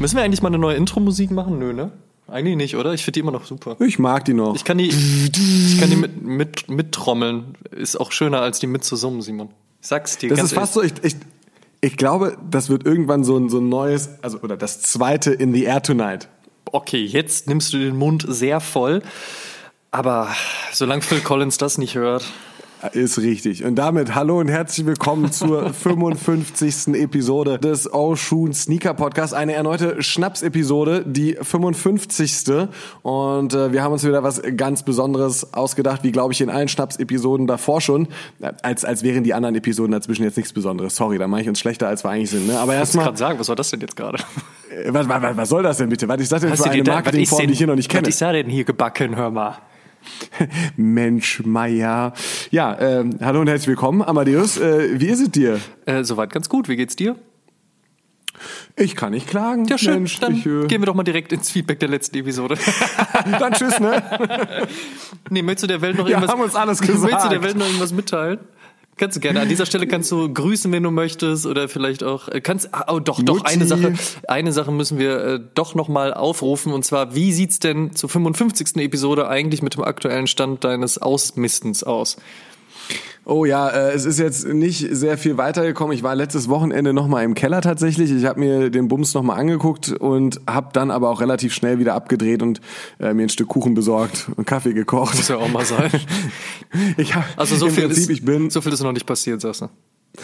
Müssen wir eigentlich mal eine neue Intro-Musik machen? Nö, ne? Eigentlich nicht, oder? Ich finde die immer noch super. Ich mag die noch. Ich kann die, ich kann die mit, mit, mittrommeln. Ist auch schöner, als die mitzusummen, Simon. Ich sag's dir. das ganz ist fast so, ich, ich, ich glaube, das wird irgendwann so ein, so ein neues, also oder das zweite In the Air Tonight. Okay, jetzt nimmst du den Mund sehr voll. Aber solange Phil Collins das nicht hört. Ist richtig. Und damit hallo und herzlich willkommen zur 55. Episode des Oshun Sneaker Podcast. Eine erneute Schnaps-Episode, die 55. Und äh, wir haben uns wieder was ganz Besonderes ausgedacht, wie glaube ich in allen Schnaps-Episoden davor schon. Als, als wären die anderen Episoden dazwischen jetzt nichts Besonderes. Sorry, da mache ich uns schlechter, als wir eigentlich sind. Ne? Aber Ich erstmal, gerade sagen, was war das denn jetzt gerade? äh, was, was, was soll das denn bitte? Was ist das denn Hast für eine Marketingform, die ich hier noch nicht kenne? Was ist da denn hier gebacken, hör mal? Mensch, Meier. Ja, ähm, hallo und herzlich willkommen, Amadeus. Äh, wie ist es dir? Äh, soweit ganz gut. Wie geht's dir? Ich kann nicht klagen. Ja, schön. Mensch, Dann ich, äh, gehen wir doch mal direkt ins Feedback der letzten Episode. dann tschüss, ne? nee, möchtest du der Welt noch irgendwas, haben uns alles Möchtest du gesagt. der Welt noch irgendwas mitteilen? Kannst du gerne. An dieser Stelle kannst du grüßen, wenn du möchtest, oder vielleicht auch äh, kannst. Ah, oh, doch, doch. Mutti. Eine Sache, eine Sache müssen wir äh, doch noch mal aufrufen. Und zwar, wie sieht's denn zur 55. Episode eigentlich mit dem aktuellen Stand deines Ausmistens aus? Oh ja, äh, es ist jetzt nicht sehr viel weitergekommen. Ich war letztes Wochenende noch mal im Keller tatsächlich. Ich habe mir den Bums noch mal angeguckt und habe dann aber auch relativ schnell wieder abgedreht und äh, mir ein Stück Kuchen besorgt und Kaffee gekocht. Muss ja auch mal sein. Ich hab, Also so im viel Prinzip, ist, ich bin so viel ist noch nicht passiert, sagst du.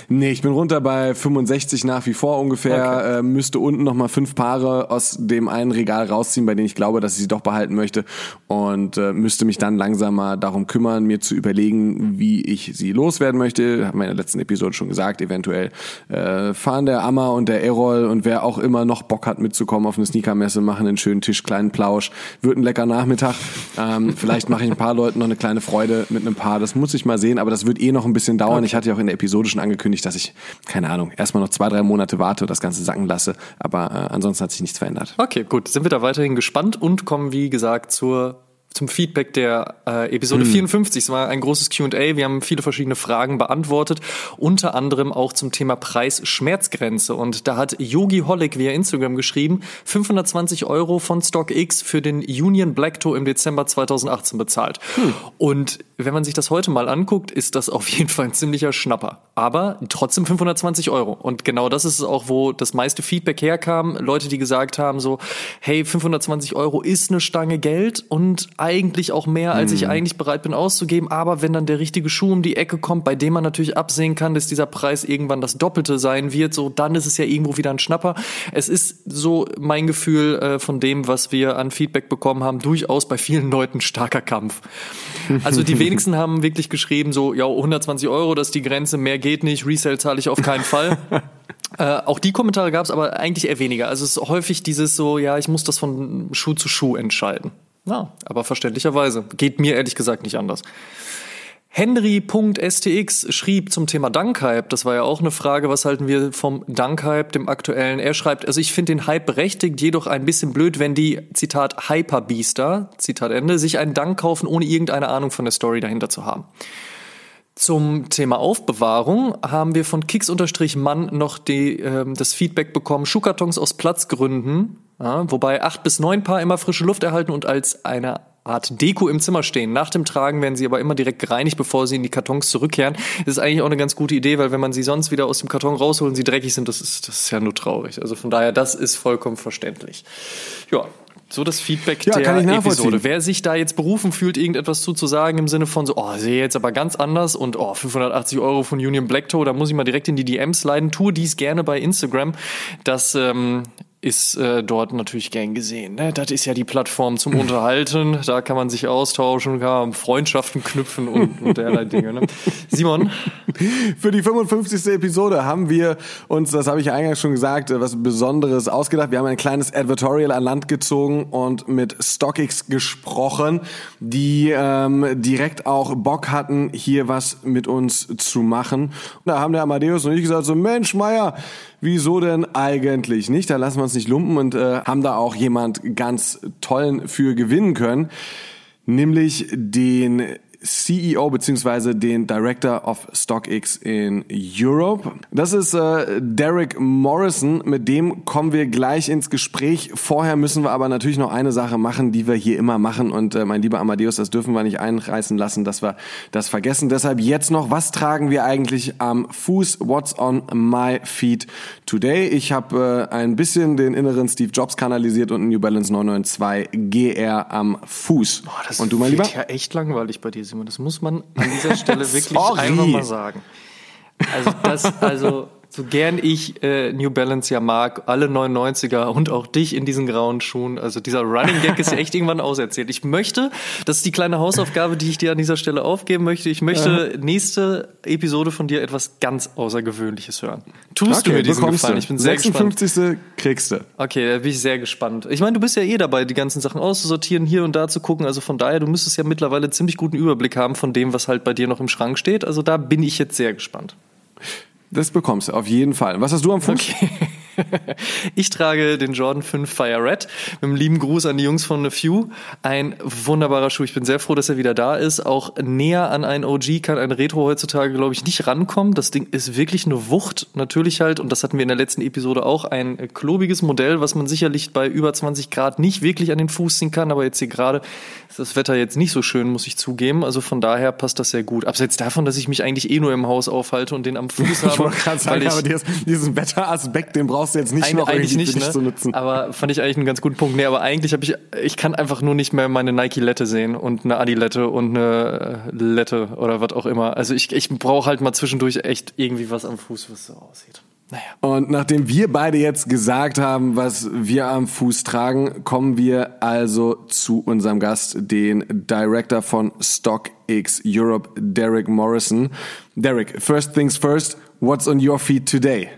Nee, ich bin runter bei 65 nach wie vor ungefähr. Okay. Äh, müsste unten noch mal fünf Paare aus dem einen Regal rausziehen, bei denen ich glaube, dass ich sie doch behalten möchte. Und äh, müsste mich dann langsam mal darum kümmern, mir zu überlegen, wie ich sie loswerden möchte. Haben wir in der letzten Episode schon gesagt. Eventuell äh, fahren der Amma und der Errol und wer auch immer noch Bock hat mitzukommen auf eine Sneakermesse, machen einen schönen Tisch, kleinen Plausch. Wird ein lecker Nachmittag. Ähm, vielleicht mache ich ein paar Leuten noch eine kleine Freude mit einem Paar. Das muss ich mal sehen, aber das wird eh noch ein bisschen dauern. Ich hatte ja auch in der Episode schon angekündigt, dass ich, keine Ahnung, erstmal noch zwei, drei Monate warte und das Ganze sacken lasse. Aber äh, ansonsten hat sich nichts verändert. Okay, gut. Sind wir da weiterhin gespannt und kommen, wie gesagt, zur zum Feedback der äh, Episode 54. Es war ein großes Q&A. Wir haben viele verschiedene Fragen beantwortet, unter anderem auch zum Thema Preis-Schmerzgrenze. Und da hat Yogi Holic via Instagram geschrieben, 520 Euro von StockX für den Union Black Toe im Dezember 2018 bezahlt. Und wenn man sich das heute mal anguckt, ist das auf jeden Fall ein ziemlicher Schnapper. Aber trotzdem 520 Euro. Und genau das ist es auch, wo das meiste Feedback herkam. Leute, die gesagt haben so, hey, 520 Euro ist eine Stange Geld und eigentlich auch mehr, als ich eigentlich bereit bin auszugeben. Aber wenn dann der richtige Schuh um die Ecke kommt, bei dem man natürlich absehen kann, dass dieser Preis irgendwann das Doppelte sein wird, so dann ist es ja irgendwo wieder ein Schnapper. Es ist so mein Gefühl äh, von dem, was wir an Feedback bekommen haben, durchaus bei vielen Leuten starker Kampf. Also die wenigsten haben wirklich geschrieben, so, ja, 120 Euro, das ist die Grenze, mehr geht nicht, Resale zahle ich auf keinen Fall. Äh, auch die Kommentare gab es aber eigentlich eher weniger. Also es ist häufig dieses so, ja, ich muss das von Schuh zu Schuh entscheiden. Ja, aber verständlicherweise. Geht mir ehrlich gesagt nicht anders. Henry.stx schrieb zum Thema Dunkhype, das war ja auch eine Frage, was halten wir vom Dunkhype, dem aktuellen? Er schreibt, also ich finde den Hype berechtigt, jedoch ein bisschen blöd, wenn die, Zitat, Hyperbeaster, Zitat Ende, sich einen Dunk kaufen, ohne irgendeine Ahnung von der Story dahinter zu haben. Zum Thema Aufbewahrung haben wir von Kicks-Mann noch die, ähm, das Feedback bekommen, Schuhkartons aus Platzgründen, ja, wobei acht bis neun Paar immer frische Luft erhalten und als eine Art Deko im Zimmer stehen. Nach dem Tragen werden sie aber immer direkt gereinigt, bevor sie in die Kartons zurückkehren. Das ist eigentlich auch eine ganz gute Idee, weil wenn man sie sonst wieder aus dem Karton rausholt und sie dreckig sind, das ist, das ist ja nur traurig. Also von daher, das ist vollkommen verständlich. Ja. So das Feedback Ja, der. Episode. Wer sich da jetzt berufen fühlt, irgendetwas zuzusagen im Sinne von so, oh, sehe jetzt aber ganz anders und oh, 580 Euro von Union Black Toe, da muss ich mal direkt in die DMs leiden. Tue dies gerne bei Instagram. Das ähm, ist äh, dort natürlich gern gesehen. Ne? Das ist ja die Plattform zum Unterhalten. Da kann man sich austauschen, kann Freundschaften knüpfen und, und derlei Dinge. Ne? Simon? Für die 55. Episode haben wir uns, das habe ich ja eingangs schon gesagt, äh, was Besonderes ausgedacht. Wir haben ein kleines Advertorial an Land gezogen und mit StockX gesprochen, die ähm, direkt auch Bock hatten, hier was mit uns zu machen. Da haben der Amadeus und ich gesagt so, Mensch, Meier, wieso denn eigentlich nicht? Da lassen wir uns nicht lumpen und äh, haben da auch jemand ganz tollen für gewinnen können, nämlich den CEO beziehungsweise den Director of StockX in Europe. Das ist äh, Derek Morrison, mit dem kommen wir gleich ins Gespräch. Vorher müssen wir aber natürlich noch eine Sache machen, die wir hier immer machen und äh, mein lieber Amadeus, das dürfen wir nicht einreißen lassen, dass wir das vergessen. Deshalb jetzt noch, was tragen wir eigentlich am Fuß? What's on my feet today? Ich habe äh, ein bisschen den inneren Steve Jobs kanalisiert und New Balance 992 GR am Fuß. Boah, das und du mein Lieber? ja echt langweilig bei dir. Simon. Das muss man an dieser Stelle wirklich einfach mal sagen. Also das, also so gern ich äh, New Balance ja mag, alle 99er und auch dich in diesen grauen Schuhen. Also dieser Running Gag ist ja echt irgendwann auserzählt. Ich möchte, das ist die kleine Hausaufgabe, die ich dir an dieser Stelle aufgeben möchte. Ich möchte nächste Episode von dir etwas ganz Außergewöhnliches hören. Tust okay, du mir diesen Gefallen? Du. Ich bin sehr 56. gespannt. kriegst du. Okay, da bin ich sehr gespannt. Ich meine, du bist ja eh dabei, die ganzen Sachen auszusortieren, hier und da zu gucken. Also von daher, du müsstest ja mittlerweile ziemlich guten Überblick haben von dem, was halt bei dir noch im Schrank steht. Also da bin ich jetzt sehr gespannt. Das bekommst du auf jeden Fall. Was hast du am Fuß? Okay. Ich trage den Jordan 5 Fire Red. Mit einem lieben Gruß an die Jungs von The Few. Ein wunderbarer Schuh. Ich bin sehr froh, dass er wieder da ist. Auch näher an einen OG kann ein Retro heutzutage, glaube ich, nicht rankommen. Das Ding ist wirklich eine Wucht. Natürlich halt, und das hatten wir in der letzten Episode auch, ein klobiges Modell, was man sicherlich bei über 20 Grad nicht wirklich an den Fuß ziehen kann. Aber jetzt hier gerade ist das Wetter jetzt nicht so schön, muss ich zugeben. Also von daher passt das sehr gut. Abseits davon, dass ich mich eigentlich eh nur im Haus aufhalte und den am Fuß habe. ich wollte gerade sagen, aber diesen Wetteraspekt, den brauchst brauchst du jetzt nicht Eig noch eigentlich nicht, ne? zu nutzen. Aber fand ich eigentlich einen ganz guten Punkt. Nee, aber eigentlich habe ich, ich kann einfach nur nicht mehr meine Nike-Lette sehen und eine Adi-Lette und eine äh, Lette oder was auch immer. Also ich, ich brauche halt mal zwischendurch echt irgendwie was am Fuß, was so aussieht. Naja. Und nachdem wir beide jetzt gesagt haben, was wir am Fuß tragen, kommen wir also zu unserem Gast, den Director von StockX Europe, Derek Morrison. Derek, first things first, what's on your feet today?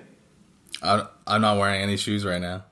I, I'm not wearing any shoes right now.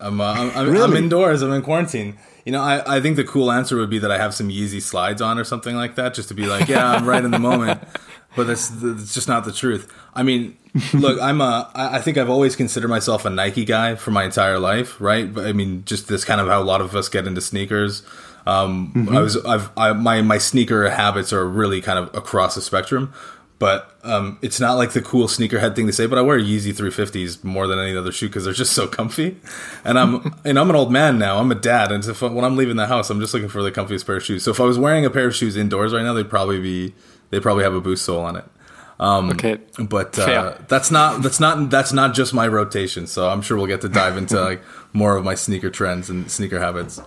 I'm, uh, I'm, I'm, really? I'm, indoors. I'm in quarantine. You know, I, I think the cool answer would be that I have some Yeezy slides on or something like that, just to be like, yeah, I'm right in the moment. But that's, that's just not the truth. I mean, look, I'm a. I think I've always considered myself a Nike guy for my entire life, right? But I mean, just this kind of how a lot of us get into sneakers. Um, mm-hmm. I was, I've, I, my my sneaker habits are really kind of across the spectrum but um, it's not like the cool sneakerhead thing to say. But I wear Yeezy 350s more than any other shoe because they're just so comfy. And I'm and I'm an old man now. I'm a dad, and if, when I'm leaving the house, I'm just looking for the comfiest pair of shoes. So if I was wearing a pair of shoes indoors right now, they'd probably be they probably have a boost sole on it. Um, okay, but uh, that's not that's not that's not just my rotation. So I'm sure we'll get to dive into like more of my sneaker trends and sneaker habits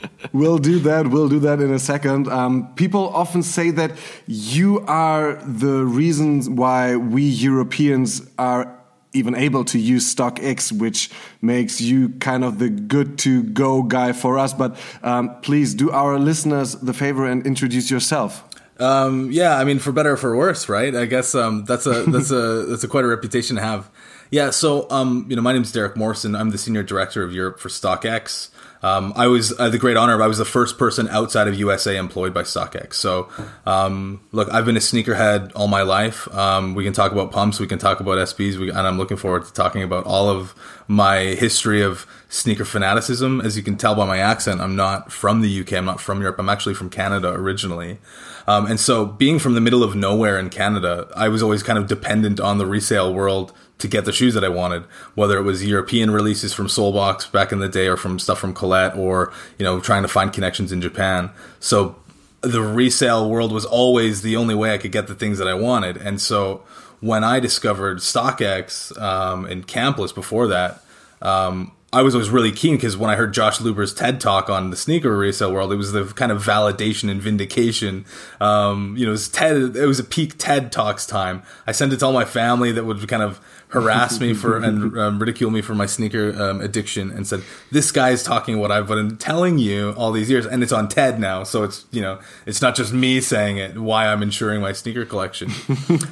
we'll do that. We'll do that in a second. Um, people often say that you are the reasons why we Europeans are even able to use StockX, which makes you kind of the good to go guy for us. But um, please do our listeners the favor and introduce yourself. Um, yeah, I mean, for better or for worse, right? I guess um, that's a that's a that's a quite a reputation to have. Yeah, so um, you know, my name is Derek Morrison. I'm the senior director of Europe for StockX. Um, I was uh, the great honor of I was the first person outside of USA employed by StockX. So, um, look, I've been a sneakerhead all my life. Um, we can talk about pumps, we can talk about SBs, we, and I'm looking forward to talking about all of my history of sneaker fanaticism. As you can tell by my accent, I'm not from the UK. I'm not from Europe. I'm actually from Canada originally. Um, and so, being from the middle of nowhere in Canada, I was always kind of dependent on the resale world to get the shoes that I wanted, whether it was European releases from Solebox back in the day or from stuff from Colette or, you know, trying to find connections in Japan. So the resale world was always the only way I could get the things that I wanted. And so when I discovered StockX um, and Campless before that, um, I was always really keen because when I heard Josh Luber's TED talk on the sneaker resale world, it was the kind of validation and vindication. Um, you know, it was TED. It was a peak TED talks time. I sent it to all my family that would kind of harassed me for and um, ridiculed me for my sneaker um, addiction and said this guy's talking what I've been telling you all these years. And it's on TED now so it's you know it's not just me saying it why I'm insuring my sneaker collection.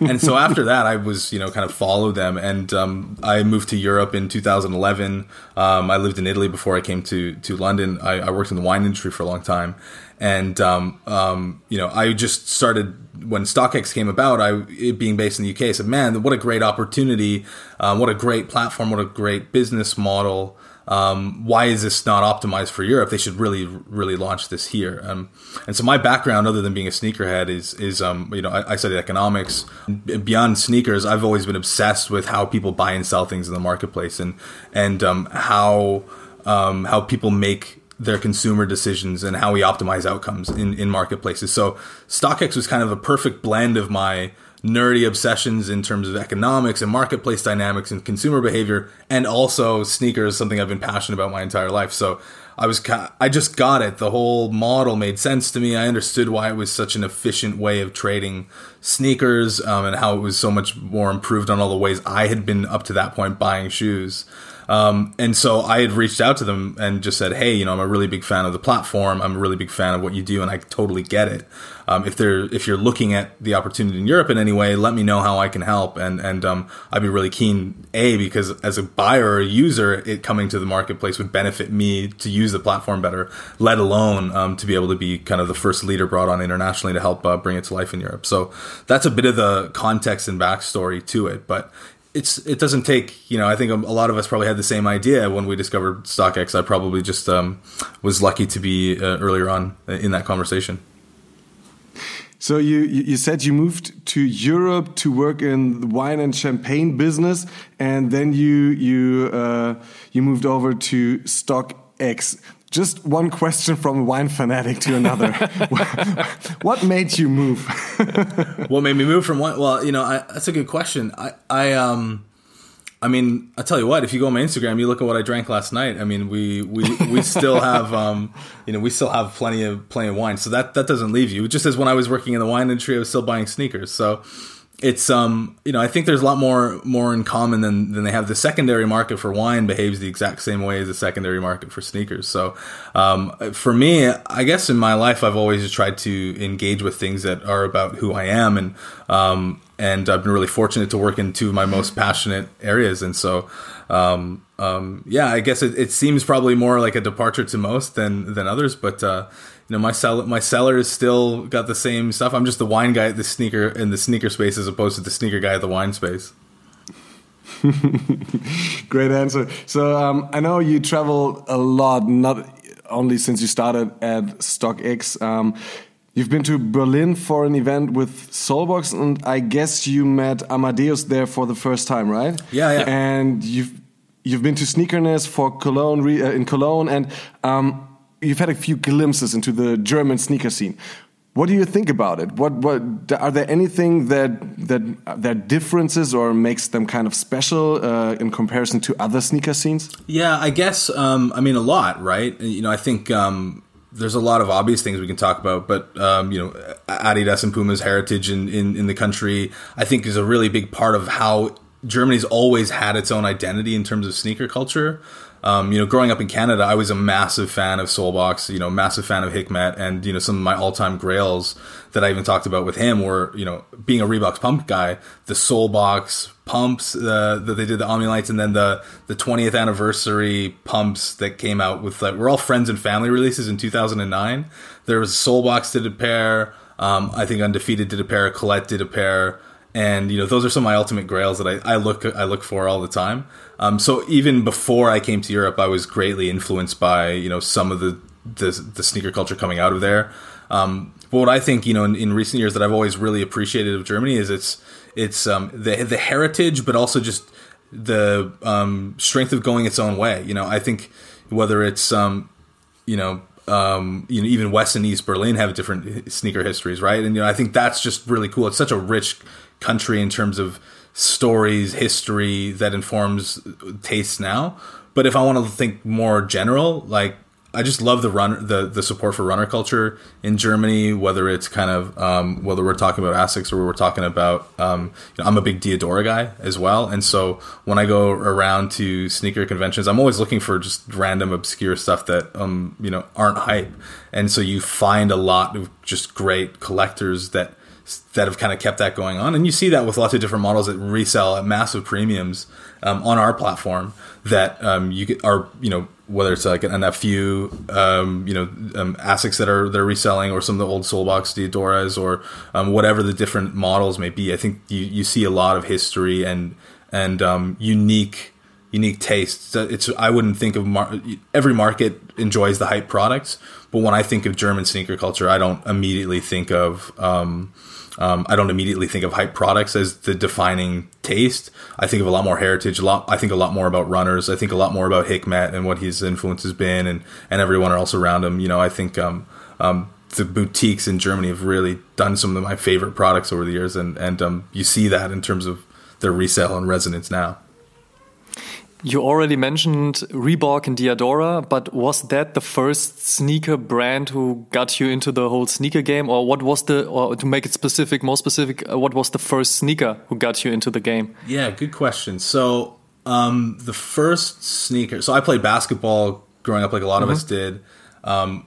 And so after that I was you know kind of followed them. And um, I moved to Europe in 2011 um, I lived in Italy before I came to to London. I, I worked in the wine industry for a long time and um, um, you know, I just started when StockX came about. I being based in the UK, I said, "Man, what a great opportunity! Um, what a great platform! What a great business model! Um, why is this not optimized for Europe? They should really, really launch this here." Um, and so, my background, other than being a sneakerhead, is is um, you know, I, I studied economics. Beyond sneakers, I've always been obsessed with how people buy and sell things in the marketplace, and and how how people make their consumer decisions and how we optimize outcomes in, in marketplaces. So StockX was kind of a perfect blend of my nerdy obsessions in terms of economics and marketplace dynamics and consumer behavior, and also sneakers, something I've been passionate about my entire life. So I was I just got it. The whole model made sense to me. I understood why it was such an efficient way of trading sneakers um, and how it was so much more improved on all the ways I had been up to that point buying shoes. Um, and so I had reached out to them and just said, "Hey, you know, I'm a really big fan of the platform. I'm a really big fan of what you do, and I totally get it. Um, if they're if you're looking at the opportunity in Europe in any way, let me know how I can help. And and um, I'd be really keen, a because as a buyer or a user, it coming to the marketplace would benefit me to use the platform better. Let alone um, to be able to be kind of the first leader brought on internationally to help uh, bring it to life in Europe. So that's a bit of the context and backstory to it. But it's it doesn't take you know I think a lot of us probably had the same idea when we discovered StockX. I probably just um, was lucky to be uh, earlier on in that conversation. So you you said you moved to Europe to work in the wine and champagne business, and then you you uh, you moved over to StockX. Just one question from a wine fanatic to another. what made you move? what made me move from one? Well, you know, I, that's a good question. I, I, um, I mean, I tell you what. If you go on my Instagram, you look at what I drank last night. I mean, we we, we still have, um, you know, we still have plenty of plenty of wine. So that that doesn't leave you. Just as when I was working in the wine industry, I was still buying sneakers. So it's um you know I think there's a lot more more in common than than they have. The secondary market for wine behaves the exact same way as the secondary market for sneakers. So um, for me, I guess in my life I've always tried to engage with things that are about who I am and um, and I've been really fortunate to work in two of my most passionate areas. And so um, um, yeah, I guess it, it seems probably more like a departure to most than than others, but. Uh, know my cellar my cellar is still got the same stuff. I'm just the wine guy at the sneaker in the sneaker space as opposed to the sneaker guy at the wine space. Great answer. So um, I know you travel a lot, not only since you started at StockX. Um, you've been to Berlin for an event with Solebox, and I guess you met Amadeus there for the first time, right? Yeah, yeah. And you've you've been to Sneakerness for Cologne uh, in Cologne, and um, you've had a few glimpses into the German sneaker scene. What do you think about it? What what are there anything that that that differences or makes them kind of special uh, in comparison to other sneaker scenes? Yeah, I guess um, I mean a lot, right? You know, I think um, there's a lot of obvious things we can talk about, but um, you know, Adidas and Puma's heritage in, in in the country, I think, is a really big part of how Germany's always had its own identity in terms of sneaker culture. Um, you know, growing up in Canada, I was a massive fan of Solebox, you know, massive fan of Hikmet, and you know, some of my all-time grails that I even talked about with him were, you know, being a Reeboks pump guy, the Solebox pumps uh, that they did the Omni-Lites, and then the the 20th anniversary pumps that came out with like we're all friends and family releases in 2009. There was Solebox did a pair. Um, I think Undefeated did a pair. Colette did a pair and you know those are some of my ultimate grails that I, I look I look for all the time. Um, so even before I came to Europe, I was greatly influenced by you know some of the the, the sneaker culture coming out of there. Um, but what I think you know in, in, recent years that I've always really appreciated of Germany is its it's um, the the heritage, but also just the um, strength of going its own way. You know, I think whether it's um, you know um, you know, even West and East Berlin have different sneaker histories, right? And you know, I think that's just really cool. It's such a rich country in terms of stories, history that informs tastes now. But if I want to think more general, like I just love the run the the support for runner culture in Germany. Whether it's kind of um, whether we're talking about Asics or we're talking about um, you know, I'm a big Diadora guy as well, and so when I go around to sneaker conventions, I'm always looking for just random obscure stuff that um you know aren't hype, and so you find a lot of just great collectors that that have kind of kept that going on, and you see that with lots of different models that resell at massive premiums um, on our platform that um, you are you know whether it's like an FU, um, you know, um, ASICs that are they're reselling, or some of the old Solebox Diadoras, or um, whatever the different models may be. I think you, you see a lot of history and and um, unique unique tastes. It's I wouldn't think of mar- every market enjoys the hype products, but when I think of German sneaker culture, I don't immediately think of um, um, I don't immediately think of hype products as the defining taste. I think of a lot more heritage. A lot. I think a lot more about runners. I think a lot more about Hikmet and what his influence has been, and and everyone else around him. You know, I think um, um, the boutiques in Germany have really done some of my favorite products over the years, and and um, you see that in terms of their resale and resonance now. You already mentioned Reebok and Diadora, but was that the first sneaker brand who got you into the whole sneaker game, or what was the, or to make it specific, more specific, uh, what was the first sneaker who got you into the game? Yeah, good question. So um, the first sneaker, so I played basketball growing up, like a lot mm -hmm. of us mm-hmm. did. Um,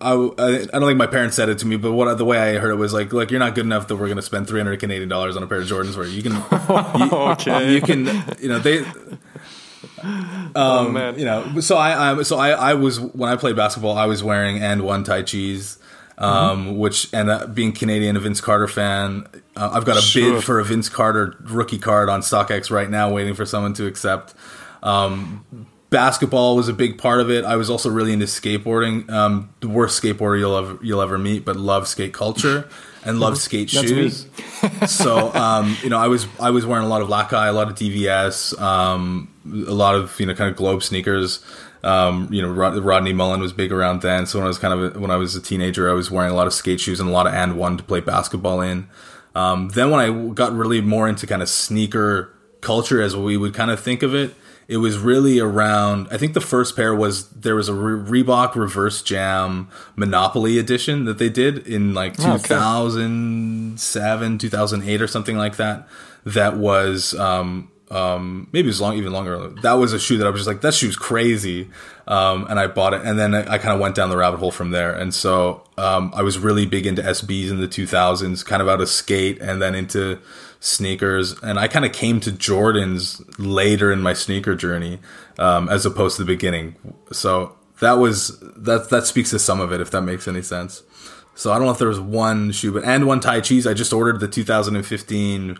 I, I don't think my parents said it to me, but what the way I heard it was like, look, you're not good enough that we're going to spend 300 Canadian dollars on a pair of Jordans where you can, you, okay. you can, you know, they, um, oh man! You know, so I, I so I, I was when I played basketball, I was wearing AND1 Tai Chis, um, mm-hmm. which and uh, being Canadian, a Vince Carter fan, uh, I've got a sure. bid for a Vince Carter rookie card on StockX right now, waiting for someone to accept. Um, basketball was a big part of it. I was also really into skateboarding. Um, the worst skateboarder you'll ever you'll ever meet, but love skate culture and love skate shoes. so um, you know, I was I was wearing a lot of Lakai, a lot of DVS, um, a lot of you know kind of globe sneakers. Um, you know, Rod- Rodney Mullen was big around then. So when I was kind of a, when I was a teenager, I was wearing a lot of skate shoes and a lot of AND1 to play basketball in. Um, then when I got really more into kind of sneaker culture, as we would kind of think of it, it was really around i think the first pair was there was a Re- reebok reverse jam monopoly edition that they did in like 2007 2008 or something like that that was um, um, maybe it was long, even longer. That was a shoe that I was just like, that shoe's crazy. Um, and I bought it. And then I, I kind of went down the rabbit hole from there. And so, um, I was really big into SBs in the 2000s, kind of out of skate and then into sneakers. And I kind of came to Jordans later in my sneaker journey, um, as opposed to the beginning. So that was, that, that speaks to some of it, if that makes any sense. So I don't know if there was one shoe, but, AND1 Tai Chis. I just ordered the 2015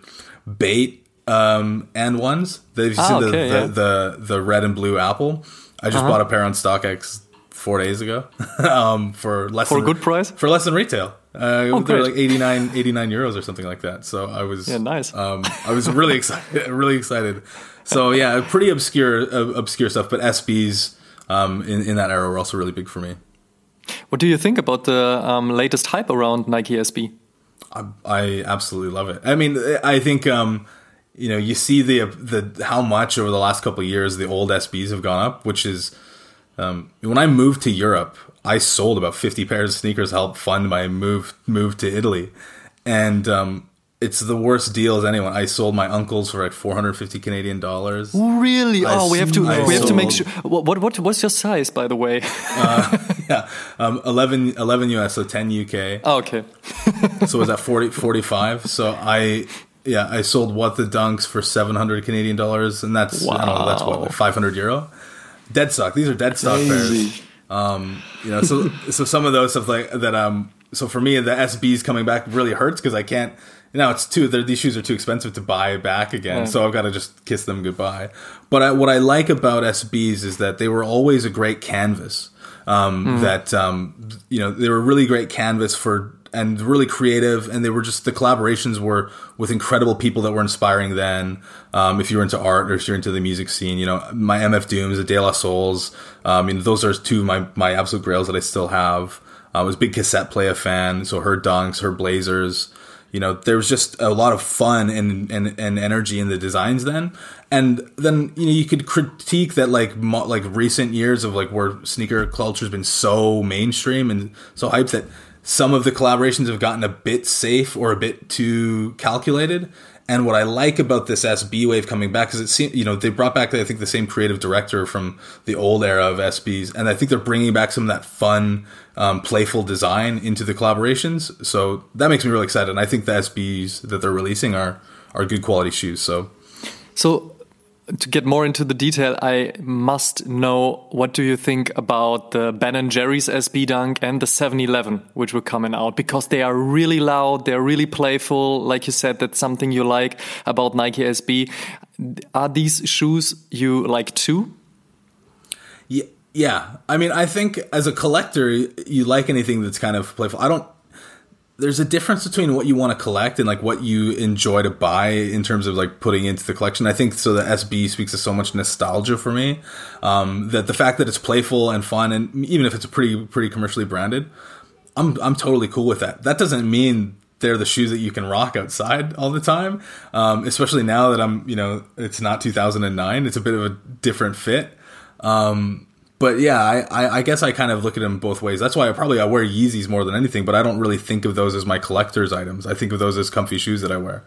bait um, AND1s. They've ah, seen okay, the, yeah. the, the, the red and blue apple. I just uh-huh. bought a pair on StockX four days ago um, for less for than, a good price for less than retail. Uh, oh, they're like 89, 89 euros or something like that. So I was yeah nice. Um, I was really excited, really excited. So yeah, pretty obscure uh, obscure stuff, but SBs um, in in that era were also really big for me. What do you think about the um, latest hype around Nike SB? I, I, absolutely love it. I mean, I think um, you know you see the the how much over the last couple of years the old SBs have gone up, which is um, when I moved to Europe, I sold about fifty pairs of sneakers to help fund my move move to Italy, and um, it's the worst deal as anyone. I sold my uncle's for like 450 Canadian dollars. Really? I oh, we have to I we have to make sure. What what what's your size, by the way? uh, yeah, um, 11, 11 US, so 10 UK. Oh, okay. so was that 40, 45? So I yeah, I sold what the dunks for seven hundred Canadian dollars, and that's wow. know, that's what like five hundred euro. Dead stock. These are dead stock pairs. Um, you know, so so some of those stuff like that. Um, so for me, the SBs coming back really hurts because I can't. You know, it's too. These shoes are too expensive to buy back again, yeah. so I've got to just kiss them goodbye. But I, what I like about SBs is that they were always a great canvas. Um, mm. That um, you know, they were a really great canvas for and really creative. And they were just the collaborations were with incredible people that were inspiring. Then, um, if you're into art or if you're into the music scene, you know, my MF Dooms, the De La Souls, um, you know, those are two of my my absolute grails that I still have. I was a big Cassette Playa fan, so her dunks, her blazers. you know, there was just a lot of fun and, and, and energy in the designs then. And then, you know, you could critique that like, mo- like recent years of like where sneaker culture has been so mainstream and so hyped that some of the collaborations have gotten a bit safe or a bit too calculated. And what I like about this SB wave coming back is it seems, you know, they brought back, I think, the same creative director from the old era of SBs. And I think they're bringing back some of that fun, um, playful design into the collaborations. So that makes me really excited. And I think the SBs that they're releasing are, are good quality shoes. So, so to get more into the detail, I must know what do you think about the Ben and Jerry's SB Dunk and the 711, which were coming out because they are really loud, they're really playful. Like you said, that's something you like about Nike SB. Are these shoes you like too? Yeah, yeah. I mean, I think as a collector, you like anything that's kind of playful. I don't there's a difference between what you want to collect and like what you enjoy to buy in terms of like putting into the collection. I think so the SB speaks to so much nostalgia for me um, that the fact that it's playful and fun and even if it's a pretty pretty commercially branded, I'm I'm totally cool with that. That doesn't mean they're the shoes that you can rock outside all the time. Um, especially now that I'm you know it's not 2009. It's a bit of a different fit. Um, but yeah, I, I, guess I kind of look at them both ways. That's why I probably I wear Yeezys more than anything, but I don't really think of those as my collector's items. I think of those as comfy shoes that I wear.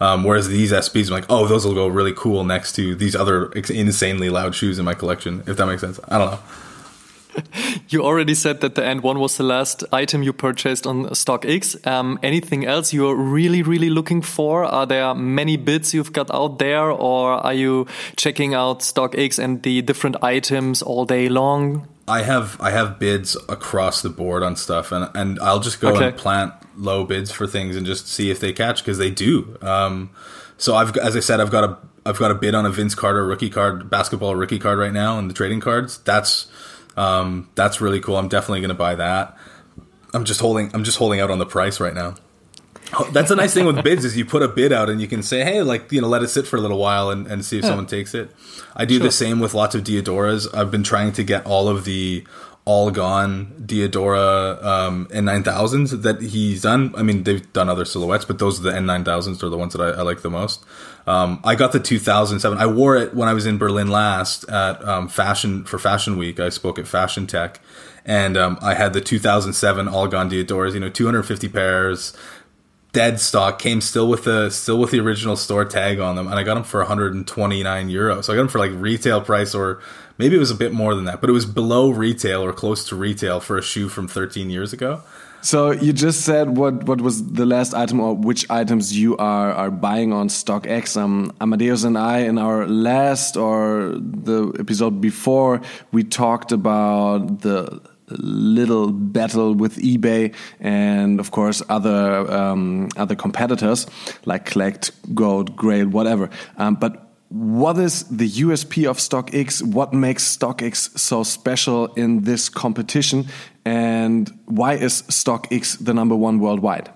Um, whereas these SBs, I'm like, oh, those will go really cool next to these other insanely loud shoes in my collection. If that makes sense, I don't know you already said that the End One was the last item you purchased on StockX. Um, anything else you're really, really looking for? Are there many bids you've got out there, or are you checking out StockX and the different items all day long? I have I have bids across the board on stuff, and and I'll just go okay. and plant low bids for things and just see if they catch because they do. Um, so I've as I said, I've got a I've got a bid on a Vince Carter rookie card, basketball rookie card right now in the trading cards. That's um, that's really cool. I'm definitely going to buy that. I'm just holding. I'm just holding out on the price right now. Oh, that's a nice thing with bids is you put a bid out and you can say, hey, like you know, let it sit for a little while and, and see if yeah. someone takes it. I do sure. the same with lots of Diadoras. I've been trying to get all of the all gone Diadora um, N9000s that he's done. I mean, they've done other silhouettes, but those are the N9000s are the ones that I, I like the most. Um, I got the 2007. I wore it when I was in Berlin last at um, fashion for Fashion Week. I spoke at Fashion Tech, and um, I had the 2007 All Gone Diadoras. You know, 250 pairs, dead stock. Came still with the still with the original store tag on them, and I got them for 129 euros. So I got them for like retail price, or maybe it was a bit more than that, but it was below retail or close to retail for a shoe from 13 years ago. So you just said what what was the last item or which items you are are buying on StockX. Um, Amadeus and I in our last or the episode before we talked about the little battle with eBay and of course other um, other competitors like Klekt, Goat, Grail, whatever. Um, but what is the USP of StockX? What makes StockX so special in this competition? And why is StockX the number one worldwide?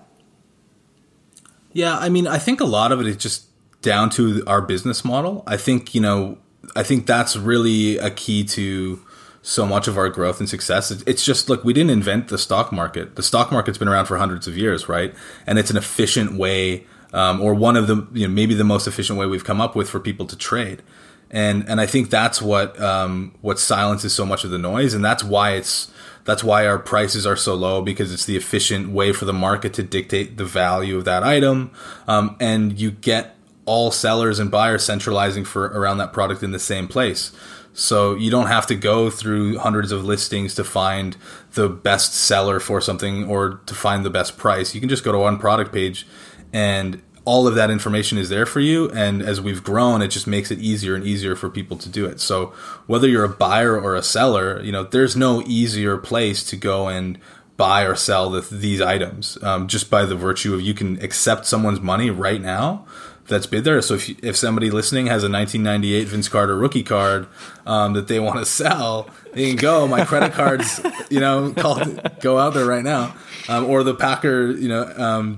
Yeah, I mean, I think a lot of it is just down to our business model. I think, you know, I think that's really a key to so much of our growth and success. It's just look, we didn't invent the stock market. The stock market's been around for hundreds of years, right? And it's an efficient way um, or one of the you know maybe the most efficient way we've come up with for people to trade. And and I think that's what um, what silences so much of the noise, and that's why it's that's why our prices are so low because it's the efficient way for the market to dictate the value of that item, um, and you get all sellers and buyers centralizing for around that product in the same place. So you don't have to go through hundreds of listings to find the best seller for something or to find the best price. You can just go to one product page and all of that information is there for you and as we've grown it just makes it easier and easier for people to do it so whether you're a buyer or a seller you know there's no easier place to go and buy or sell the, these items um, just by the virtue of you can accept someone's money right now that's bid there. So if, if somebody listening has a 1998 Vince Carter rookie card um, that they want to sell, they can go. My credit cards, you know, go out there right now, um, or the Packer, you know, um,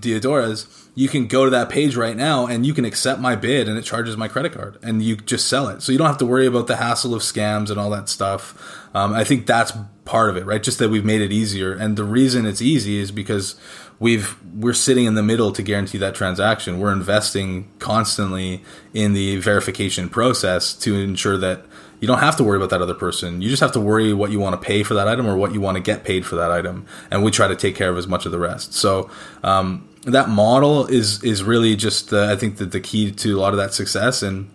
you can go to that page right now and you can accept my bid and it charges my credit card and you just sell it. So you don't have to worry about the hassle of scams and all that stuff. Um, I think that's part of it, right? Just that we've made it easier. And the reason it's easy is because we've we're sitting in the middle to guarantee that transaction. We're investing constantly in the verification process to ensure that you don't have to worry about that other person. You just have to worry what you want to pay for that item or what you want to get paid for that item, and we try to take care of as much of the rest. So um, that model is is really just I think that the key to a lot of that success. And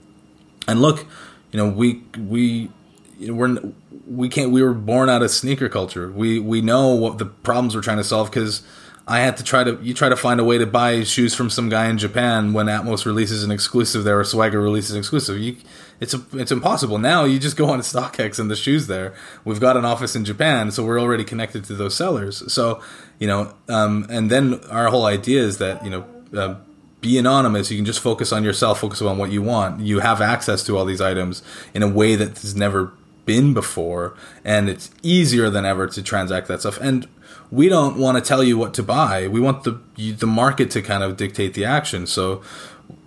and look, you know, we we you know, we're we can't we were born out of sneaker culture. We we know what the problems we're trying to solve because I had to try to you try to find a way to buy shoes from some guy in Japan when Atmos releases an exclusive there or Swagger releases an exclusive. You, it's it's impossible now. You just go on to StockX and the shoes there. We've got an office in Japan, so we're already connected to those sellers. So you know, um, and then our whole idea is that you know. Uh, be anonymous. You can just focus on yourself, focus on what you want. You have access to all these items in a way that has never been before, and it's easier than ever to transact that stuff. And we don't want to tell you what to buy. We want the the market to kind of dictate the action. So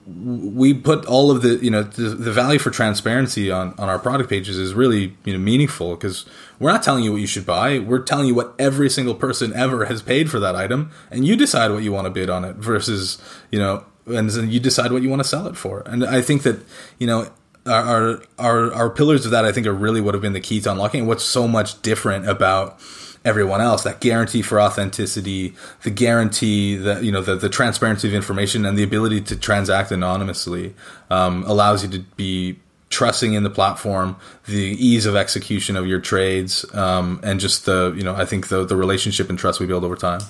we put all of the you know the, the value for transparency on on our product pages is really you know meaningful because we're not telling you what you should buy. We're telling you what every single person ever has paid for that item, and you decide what you want to bid on it versus you know and then you decide what you want to sell it for. And I think that you know our our our pillars of that I think are really what have been the key to unlocking what's so much different about everyone else that guarantee for authenticity the guarantee that you know the, the transparency of information and the ability to transact anonymously um, allows you to be trusting in the platform the ease of execution of your trades um, and just the you know i think the, the relationship and trust we build over time.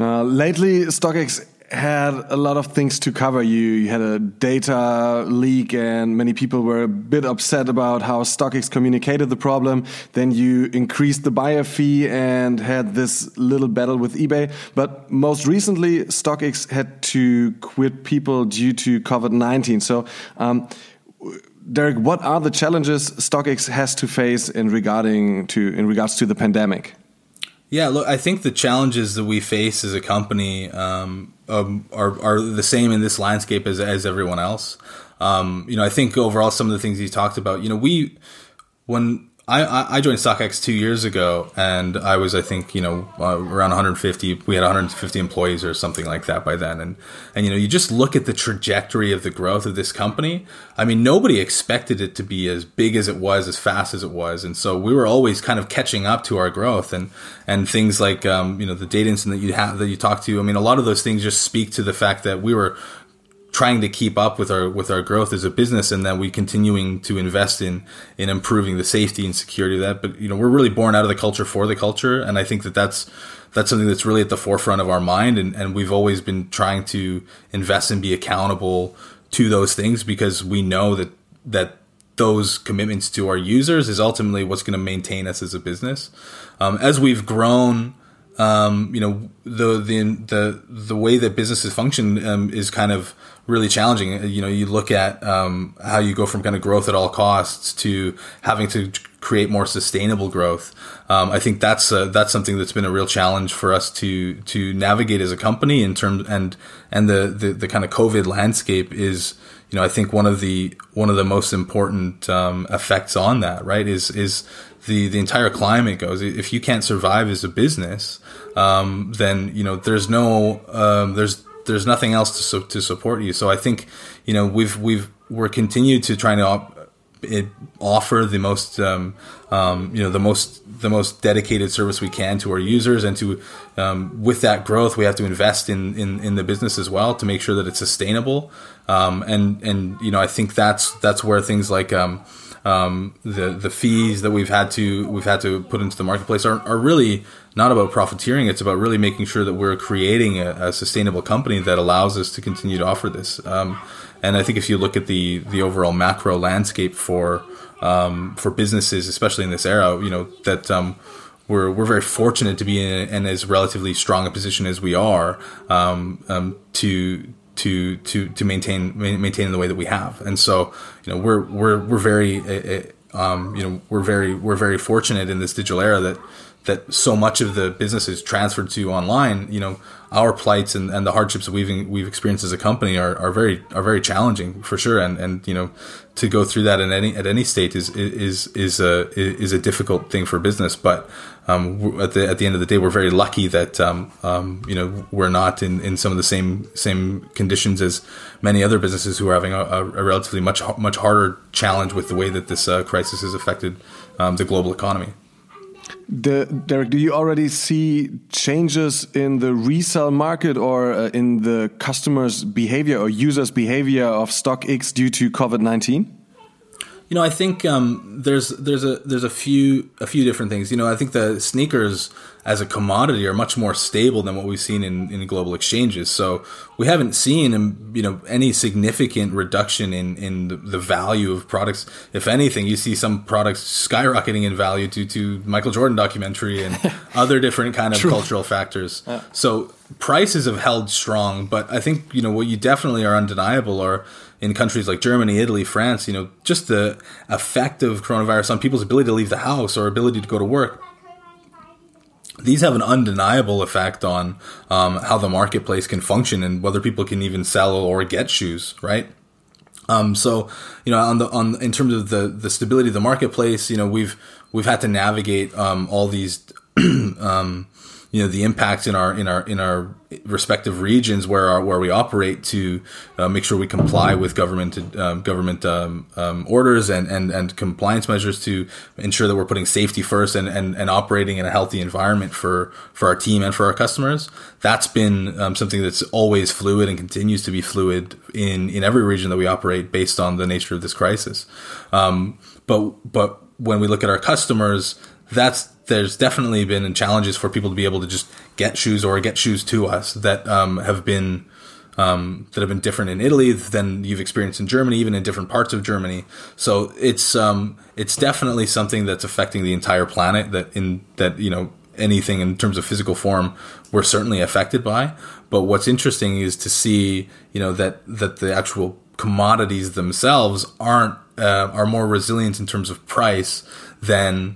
Uh, lately stockx had a lot of things to cover. You, you had a data leak, and many people were a bit upset about how StockX communicated the problem. Then you increased the buyer fee and had this little battle with eBay. But most recently, StockX had to quit people due to COVID 19. So, um, Derek, what are the challenges StockX has to face in regarding to in regards to the pandemic? Yeah, look, I think the challenges that we face as a company um, um, are are the same in this landscape as as everyone else. Um, you know, I think overall some of the things you talked about. You know, we when I, I joined StockX two years ago, and I was, I think, you know, uh, around 150. We had 150 employees or something like that by then, and and you know, you just look at the trajectory of the growth of this company. I mean, nobody expected it to be as big as it was, as fast as it was, and so we were always kind of catching up to our growth, and and things like, um, you know, the data incident that you have that you talk to. I mean, a lot of those things just speak to the fact that we were trying to keep up with our with our growth as a business and that we continuing to invest in in improving the safety and security of that. But you know we're really born out of the culture for the culture. And i think that that's that's something that's really at the forefront of our mind. And, and we've always been trying to invest and be accountable to those things because we know that that those commitments to our users is ultimately what's going to maintain us as a business. Um, as we've grown um, you know the the the the way that businesses function um, is kind of really challenging. You know, you look at um, how you go from kind of growth at all costs to having to create more sustainable growth. Um, I think that's uh, that's something that's been a real challenge for us to to navigate as a company in terms and and the, the the kind of COVID landscape is you know I think one of the one of the most important um, effects on that right is is the the entire climate goes. If you can't survive as a business, um, then you know there's no um, there's there's nothing else to su- to support you. So I think you know we've we've we're continued to try to op- it, offer the most um, um, you know the most the most dedicated service we can to our users and to um, with that growth we have to invest in, in in the business as well to make sure that it's sustainable um, and and you know I think that's that's where things like um, the the fees that we've had to we've had to put into the marketplace are, are really not about profiteering. It's about really making sure that we're creating a, a sustainable company that allows us to continue to offer this. Um, and I think if you look at the the overall macro landscape for um, for businesses, especially in this era, you know that um, we're we're very fortunate to be in, in, as relatively strong a position as we are um, um, to to to to maintain maintain the way that we have. And so, you know, we're we're we're very uh, um, you know we're very we're very fortunate in this digital era that that so much of the business is transferred to online, you know, our plights and, and the hardships that we've we've experienced as a company are, are very are very challenging for sure. And and you know, to go through that in any at any state is is is a is a difficult thing for business. But um, at the at the end of the day, we're very lucky that um, um, you know we're not in, in some of the same same conditions as many other businesses who are having a, a relatively much much harder challenge with the way that this uh, crisis has affected um, the global economy. The, Derek, do you already see changes in the resale market or uh, in the customers' behavior or users' behavior of StockX due to COVID nineteen? You know, I think um, there's there's a there's a few a few different things. You know, I think the sneakers as a commodity are much more stable than what we've seen in, in global exchanges. So we haven't seen um, you know any significant reduction in in the value of products. If anything, you see some products skyrocketing in value due to Michael Jordan documentary and other different kind of True. cultural factors. Yeah. So prices have held strong, but I think you know what you definitely are undeniable are in countries like Germany, Italy, France, you know, just the effect of coronavirus on people's ability to leave the house or ability to go to work. These have an undeniable effect on um, how the marketplace can function and whether people can even sell or get shoes, right? Um, so, you know, on the on in terms of the the stability of the marketplace, you know, we've we've had to navigate um, all these um, you know the impacts in our in our in our respective regions where our, where we operate to uh, make sure we comply with government um, government um, um, orders and, and and compliance measures to ensure that we're putting safety first and, and, and operating in a healthy environment for for our team and for our customers. That's been um, something that's always fluid and continues to be fluid in in every region that we operate based on the nature of this crisis. Um, but but when we look at our customers, that's there's definitely been challenges for people to be able to just get shoes or get shoes to us that um, have been um, that have been different in Italy than you've experienced in Germany, even in different parts of Germany. So it's um, it's definitely something that's affecting the entire planet. That in that you know anything in terms of physical form, we're certainly affected by. But what's interesting is to see you know that that the actual commodities themselves aren't uh, are more resilient in terms of price than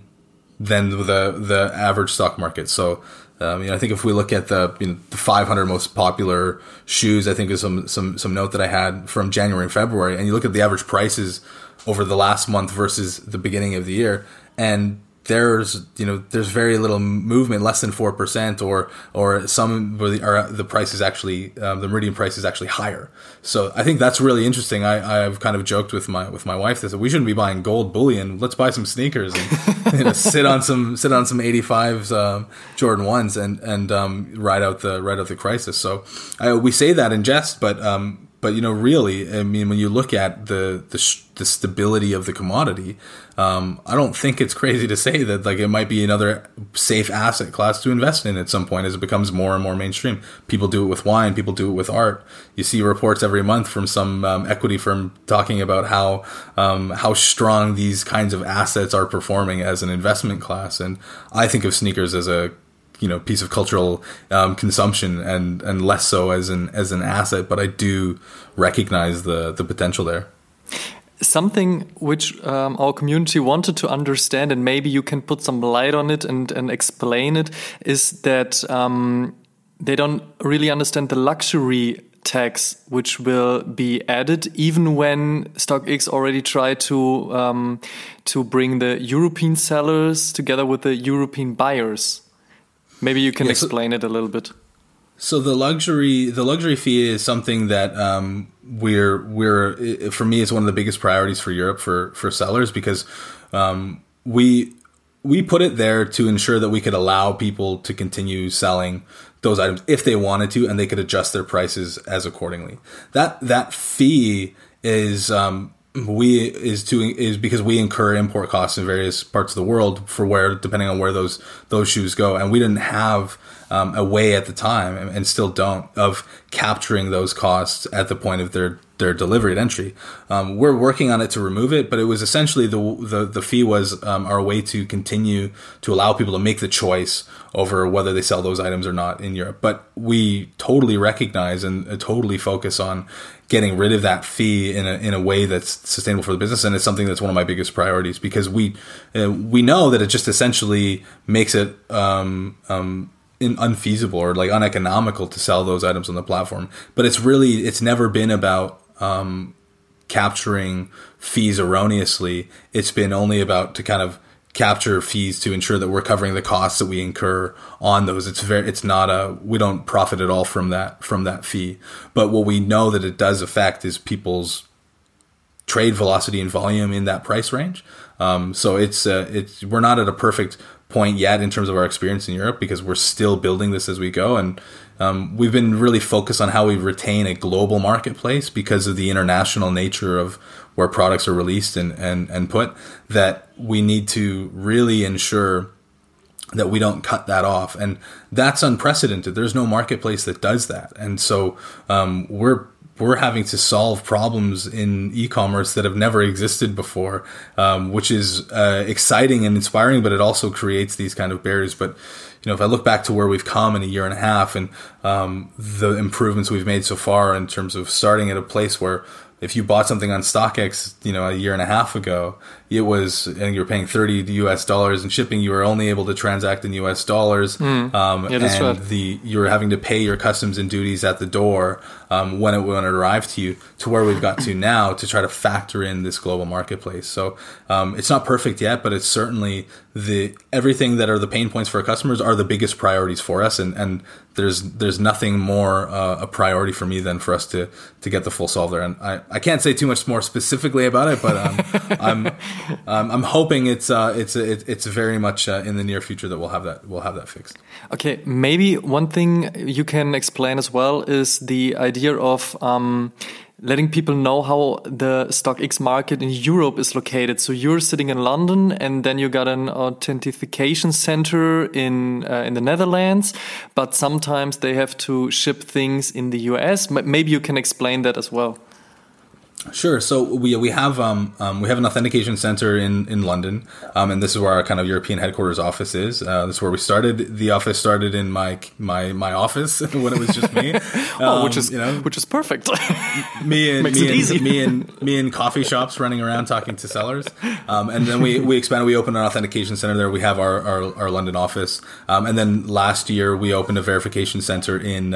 than the the average stock market. So, um, you know, I think if we look at the you know, the 500 most popular shoes, I think is some some some note that I had from January and February, and you look at the average prices over the last month versus the beginning of the year, and there's you know there's very little movement, less than four percent, or or some or the price is actually um, the meridian price is actually higher. So I think that's really interesting. I I've kind of joked with my with my wife that we shouldn't be buying gold bullion. Let's buy some sneakers and you know, sit on some sit on some 85s um, Jordan ones and and um, ride out the ride out the crisis. So I, we say that in jest, but um, but you know, really, I mean, when you look at the the, the stability of the commodity, um, I don't think it's crazy to say that like it might be another safe asset class to invest in at some point as it becomes more and more mainstream. People do it with wine, people do it with art. You see reports every month from some um, equity firm talking about how um, how strong these kinds of assets are performing as an investment class, and I think of sneakers as a you know piece of cultural um, consumption and and less so as an as an asset. But I do recognize the the potential there. Something which um, our community wanted to understand, and maybe you can put some light on it and, and explain it, is that um, they don't really understand the luxury tax which will be added, even when StockX already tried to um, to bring the European sellers together with the European buyers. Maybe you can yeah, so, explain it a little bit. So the luxury the luxury fee is something that um, we're we're for me it's one of the biggest priorities for Europe for for sellers because um, we we put it there to ensure that we could allow people to continue selling those items if they wanted to and they could adjust their prices as accordingly. That that fee is um, we is to is because we incur import costs in various parts of the world for where depending on where those those shoes go and we didn't have um, a way at the time and, and, still don't of capturing those costs at the point of their their delivery at entry. Um, we're working on it to remove it, but it was essentially the the, the fee was um, our way to continue to allow people to make the choice over whether they sell those items or not in Europe. But we totally recognize and uh, totally focus on getting rid of that fee in a, in a way that's sustainable for the business. And it's something that's one of my biggest priorities because we, uh, we know that it just essentially makes it, um, um, unfeasible or like uneconomical to sell those items on the platform. But it's really, it's never been about, um, capturing fees erroneously. It's been only about to kind of capture fees to ensure that we're covering the costs that we incur on those. It's very, it's not a, we don't profit at all from that, from that fee. But what we know that it does affect is people's trade velocity and volume in that price range. Um, so it's, uh, it's, we're not at a perfect point yet in terms of our experience in Europe because we're still building this as we go. And um, we've been really focused on how we retain a global marketplace because of the international nature of where products are released and, and, and put that we need to really ensure that we don't cut that off. And that's unprecedented. There's no marketplace that does that. And so um, we're we're having to solve problems in e-commerce that have never existed before, um, which is uh, exciting and inspiring, but it also creates these kind of barriers. But you know, if I look back to where we've come in a year and a half and um, the improvements we've made so far in terms of starting at a place where if you bought something on StockX, you know, a year and a half ago, it was, and you're paying 30 US dollars in shipping, you were only able to transact in US dollars. Mm. Um, yeah, and right. the, you were having to pay your customs and duties at the door, um, when it, when it arrived to you to where we've got to now to try to factor in this global marketplace. So, um, it's not perfect yet, but it's certainly the, everything that are the pain points for our customers are the biggest priorities for us. And, and there's, there's nothing more, uh, a priority for me than for us to, to get the full solve there. And I, I can't say too much more specifically about it, but, um, I'm, um, I'm hoping it's uh, it's it's very much uh, in the near future that we'll have that we'll have that fixed. Okay, maybe one thing you can explain as well is the idea of um, letting people know how the StockX market in Europe is located. So you're sitting in London, and then you got an authentication center in uh, in the Netherlands, but sometimes they have to ship things in the US. Maybe you can explain that as well. Sure. So we we have um, um, we have an authentication center in in London, um, and this is where our kind of European headquarters office is. Uh, this is where we started. The office started in my my my office when it was just me. oh, which um, is you know which is perfect. me and me and, me and me in coffee shops running around talking to sellers, um, and then we we expanded. We opened an authentication center there. We have our our, our London office, um, and then last year we opened a verification center in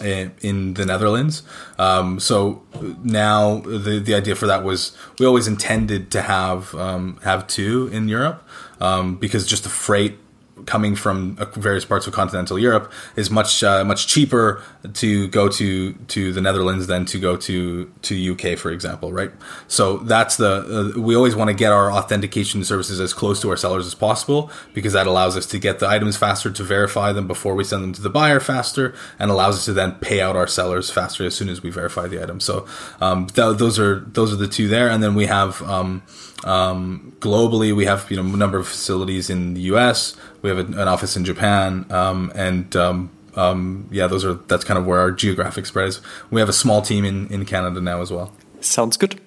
in the Netherlands. Um, so now the the idea for that was we always intended to have um, have two in Europe um, because just the freight coming from uh, various parts of continental Europe is much uh, much cheaper to go to to the Netherlands than to go to to UK, for example, right? So that's the uh, we always want to get our authentication services as close to our sellers as possible because that allows us to get the items faster, to verify them before we send them to the buyer faster, and allows us to then pay out our sellers faster as soon as we verify the item. So um, th- those are those are the two there, and then we have. Um, um, globally, we have you know a number of facilities in the U.S. We have an office in Japan, um, and um, um, yeah, those are that's kind of where our geographic spread is. We have a small team in in Canada now as well. Sounds good.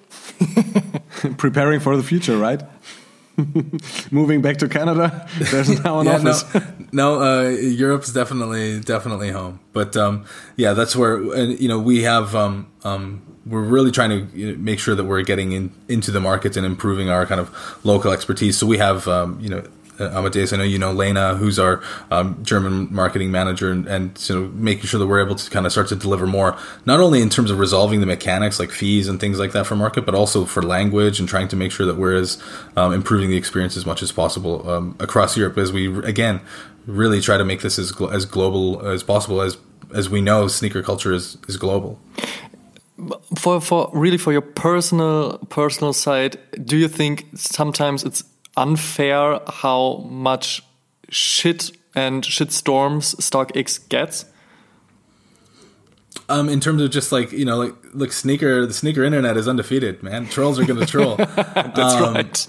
Preparing for the future, right? Moving back to Canada, there's now an yeah, office. No, no uh, Europe's definitely definitely home. But um, yeah, that's where and you know we have um, um, we're really trying to make sure that we're getting in, into the markets and improving our kind of local expertise. So we have, um, you know, Amadeus, I know you know Lena, who's our um, German marketing manager, and, and so making sure that we're able to kind of start to deliver more, not only in terms of resolving the mechanics like fees and things like that for market, but also for language and trying to make sure that we're as um, improving the experience as much as possible um, across Europe as we again really try to make this as as global as possible as as we know sneaker culture is is global. For for really for your personal personal side do you think sometimes it's unfair how much shit and shit storms StockX gets um, in terms of just like you know, like look, sneaker the sneaker internet is undefeated, man. Trolls are going to troll. That's um, right.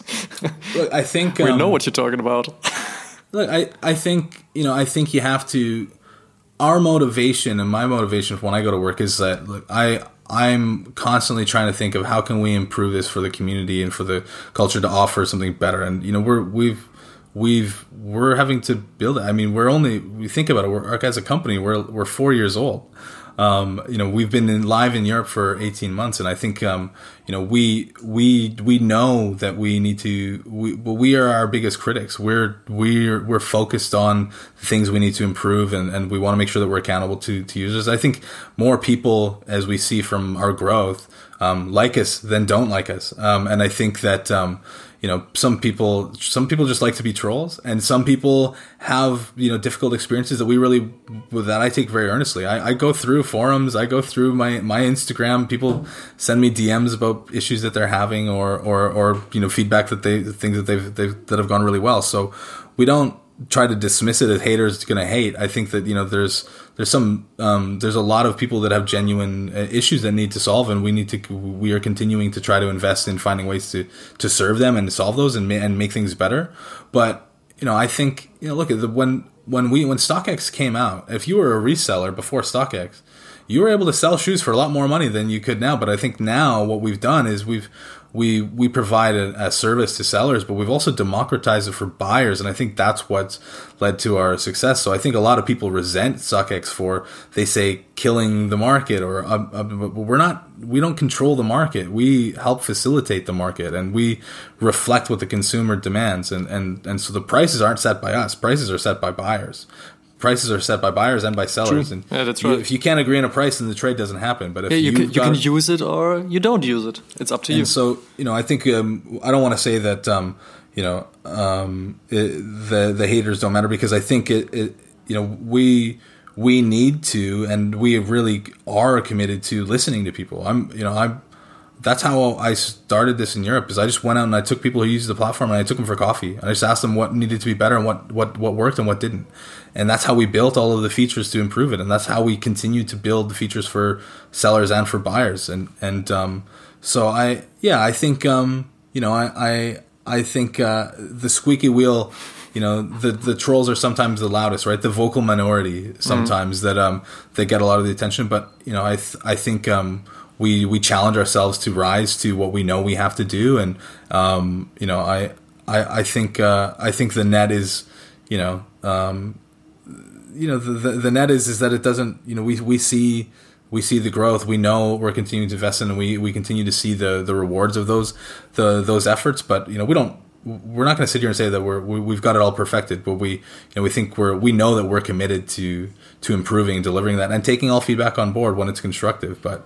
look, I think we um, know what you're talking about. look, I I think you know, I think you have to. Our motivation and my motivation when I go to work is that look, I I'm constantly trying to think of how can we improve this for the community and for the culture to offer something better. And you know, we're we've we've we're having to build it. I mean, we're only we think about it. We're as a company, we're we're four years old. Um, you know, we've been in, live in Europe for 18 months, and I think um, you know we we we know that we need to. We we are our biggest critics. We're we're we're focused on things we need to improve, and, and we want to make sure that we're accountable to to users. I think more people, as we see from our growth, um, like us than don't like us, um, and I think that um, you know some people some people just like to be trolls and some people have you know difficult experiences that we really with that i take very earnestly. I, I, go through forums i go through my my instagram. People send me dms about issues that they're having or or or you know feedback that they things that they've, they've that have gone really well. So we don't try to dismiss it as haters going to hate. I think that you know there's there's some um, there's a lot of people that have genuine uh, issues that need to solve, and we need to we are continuing to try to invest in finding ways to to serve them and solve those and ma- and make things better. But you know, I think you know, look at the when when we when StockX came out, if you were a reseller before StockX, you were able to sell shoes for a lot more money than you could now. But I think now what we've done is we've we we provide a, a, service to sellers, but we've also democratized it for buyers, and I think that's what's led to our success. So I think a lot of people resent StockX for they say killing the market, or uh, uh, we're not. We don't control the market. We help facilitate the market, and we reflect what the consumer demands, and and and so the prices aren't set by us. Prices are set by buyers prices are set by buyers and by sellers. True. And yeah, that's right. You, if you can't agree on a price, then the trade doesn't happen. But if yeah, you can, you can use it or you don't use it. It's up to you. So you know, I think um, I don't want to say that um, you know um, it, the the haters don't matter because I think it, it you know we we need to and we really are committed to listening to people. I'm you know I'm that's how I started this in Europe. Is I just went out and I took people who used the platform and I took them for coffee. And I just asked them what needed to be better and what what what worked and what didn't. And that's how we built all of the features to improve it. And that's how we continue to build the features for sellers and for buyers. And and um, so I yeah I think um, you know I I, I think uh, the squeaky wheel. You know the the trolls are sometimes the loudest, right? The vocal minority sometimes mm-hmm. that um they get a lot of the attention. But you know I th- I think um we we challenge ourselves to rise to what we know we have to do, and um, you know, I I, I think uh, I think the net is, you know, um, you know, the, the, the net is is that it doesn't, you know, we we see we see the growth. We know we're continuing to invest in, and we we continue to see the the rewards of those the those efforts. But you know, we don't we're not going to sit here and say that we're we, have got it all perfected, but we you know we think we're we know that we're committed to to improving and delivering that and taking all feedback on board when it's constructive. But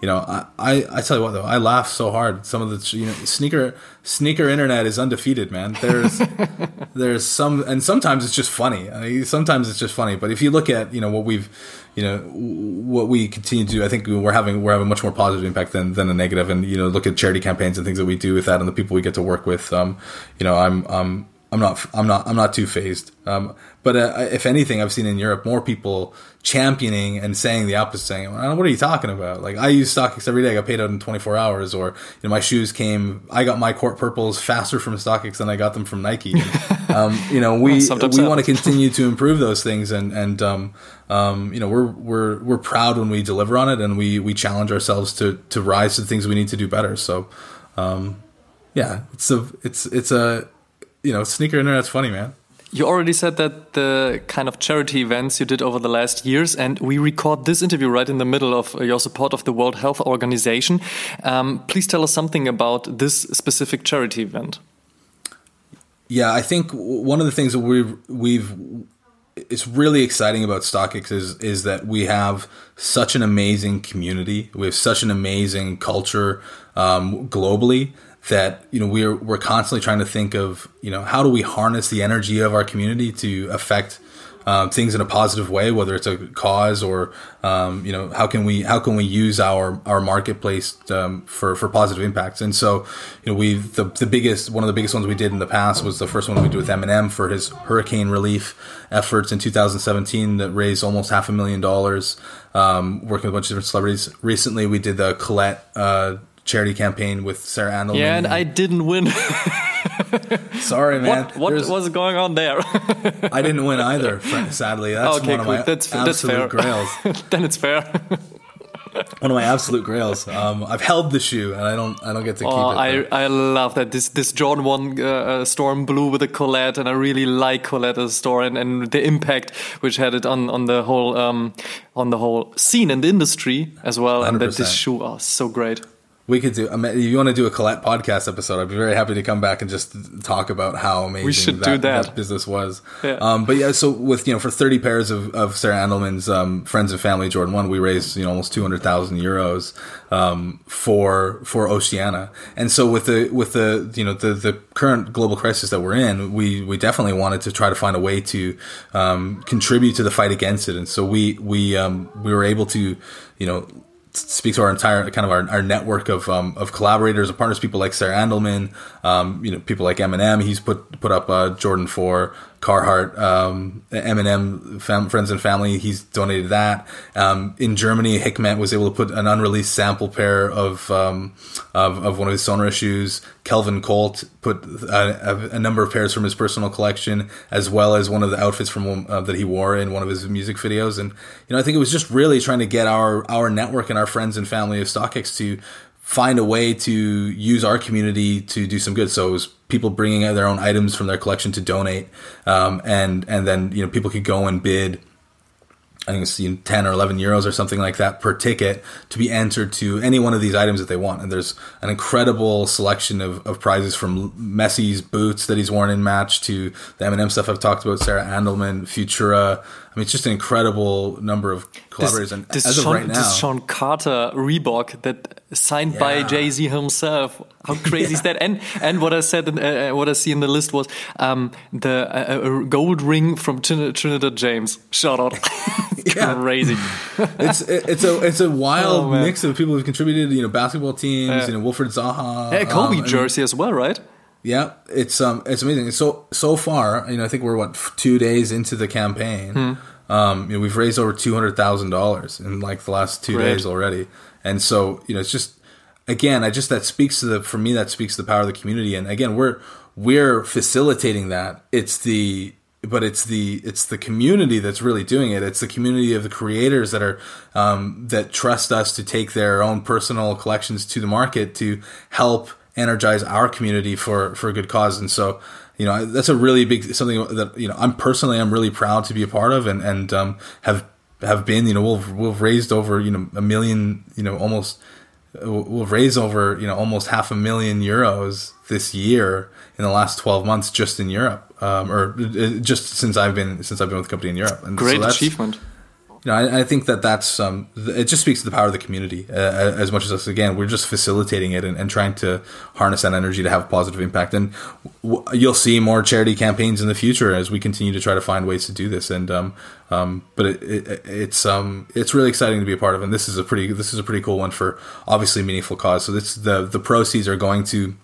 you know, I, I, I tell you what though, I laugh so hard. Some of the you know sneaker sneaker internet is undefeated, man. There's there's some and sometimes it's just funny. I mean, sometimes it's just funny. But if you look at you know what we've you know what we continue to do, I think we're having we're having much more positive impact than than a negative. And you know, look at charity campaigns and things that we do with that and the people we get to work with. Um, you know, I'm um I'm not I'm not I'm not too phased. Um, but uh, if anything, I've seen in Europe more people championing and saying the opposite, saying, "What are you talking about?" Like I use StockX every day. I got paid out in 24 hours, or you know, my shoes came. I got my court purples faster from StockX than I got them from Nike. um, you know, we we want to continue to improve those things, and and um, um, you know, we're we're we're proud when we deliver on it, and we we challenge ourselves to to rise to the things we need to do better. So, um, yeah, it's a it's it's a you know, sneaker internet's funny, man. You already said that the kind of charity events you did over the last years, and we record this interview right in the middle of your support of the World Health Organization. Um, please tell us something about this specific charity event. Yeah, I think one of the things that we've we've it's really exciting about StockX is is that we have such an amazing community. We have such an amazing culture um, globally that you know we're we're constantly trying to think of you know how do we harness the energy of our community to affect um, things in a positive way, whether it's a cause or um, you know how can we how can we use our our marketplace um, for for positive impacts. And so you know we the the biggest one of the biggest ones we did in the past was the first one we did with Eminem for his hurricane relief efforts in 2017 that raised almost half a million dollars. Um, working with a bunch of different celebrities. Recently, we did the Colette. Uh, charity campaign with Sarah Andelman. Yeah, and I didn't win. Sorry, man. What, what was going on there? I didn't win either, sadly. That's okay, one of my that's, absolute that's fair. grails. then it's fair. one of my absolute grails. Um, I've held the shoe, and I don't I don't get to keep Oh, it. I, I love that this this Jordan One uh, uh, Storm Blue with a Colette, and I really like Colette as a store and, and the impact which had it on on the whole um, on the whole scene and the industry as well. And that this 100%. shoe oh so great. We could do. If you want to do a Colette podcast episode, I'd be very happy to come back and just talk about how amazing should that, do that. business was. Yeah. Um, but yeah, so with you know for thirty pairs of, of Sarah Andelman's um, friends and family Jordan One, we raised you know almost two hundred thousand euros um, for for Oceana. And so with the with the you know the the current global crisis that we're in, we we definitely wanted to try to find a way to um, contribute to the fight against it. And so we we um, we were able to you know speak to our entire kind of our, our network of um, of collaborators and partners, people like Sarah Andelman, um, you know, people like Eminem. He's put put up uh, Jordan for Carhartt, um, Eminem fam- friends and family. He's donated that. Um, in Germany, Hickman was able to put an unreleased sample pair of um, of, of one of his Sonora shoes. Kelvin Colt put a, a, a number of pairs from his personal collection, as well as one of the outfits from uh, that he wore in one of his music videos. And you know, I think it was just really trying to get our our network and our friends and family of StockX to find a way to use our community to do some good. So it was people bringing their own items from their collection to donate, um, and and then you know people could go and bid. I think it's you know, 10 or 11 euros or something like that per ticket to be entered to any one of these items that they want. And there's an incredible selection of, of prizes from Messi's boots that he's worn in match to the Eminem stuff I've talked about, Sarah Andelman, Futura. Mean, it's just an incredible number of collaborators. and this, as of Sean, right now, this Sean Carter Reebok that signed by Jay Z himself. How crazy is that? And and what I said, in, uh, uh, what I see in the list was um, the uh, uh, gold ring from Trin- Trinidad James. Shout out, It's Yeah. crazy. it's it's a it's a wild Oh, mix of people who've contributed. You know, basketball teams. Yeah. You know, Wilfried Zaha. Yeah, Kobe um, jersey as well, right? Yeah, it's um, it's amazing. So so far, you know, I think we're what two days into the campaign. Hmm. Um, you know, we've raised over two hundred thousand dollars in like the last two Great. days already, and so you know, it's just again, I just that speaks to the for me that speaks to the power of the community, and again, we're we're facilitating that. It's the but it's the it's the community that's really doing it. It's the community of the creators that are um, that trust us to take their own personal collections to the market to help energize our community for for a good cause. And so, you know, that's a really big something that you know I'm personally I'm really proud to be a part of and and um, have have been. You know, we've we've raised over you know a million. You know, almost we'll raise over you know almost half a million euros this year in the last 12 months just in Europe um, or uh, just since I've been since I've been with the company in Europe and Great that's- achievement. You know, I, I think that that's um, it just speaks to the power of the community uh, as much as us. Again, we're just facilitating it and, and trying to harness that energy to have a positive impact. And w- you'll see more charity campaigns in the future as we continue to try to find ways to do this. And um, um, but it, it, it's um, it's really exciting to be a part of. And this is a pretty this is a pretty cool one for obviously meaningful cause. So this the the proceeds are going to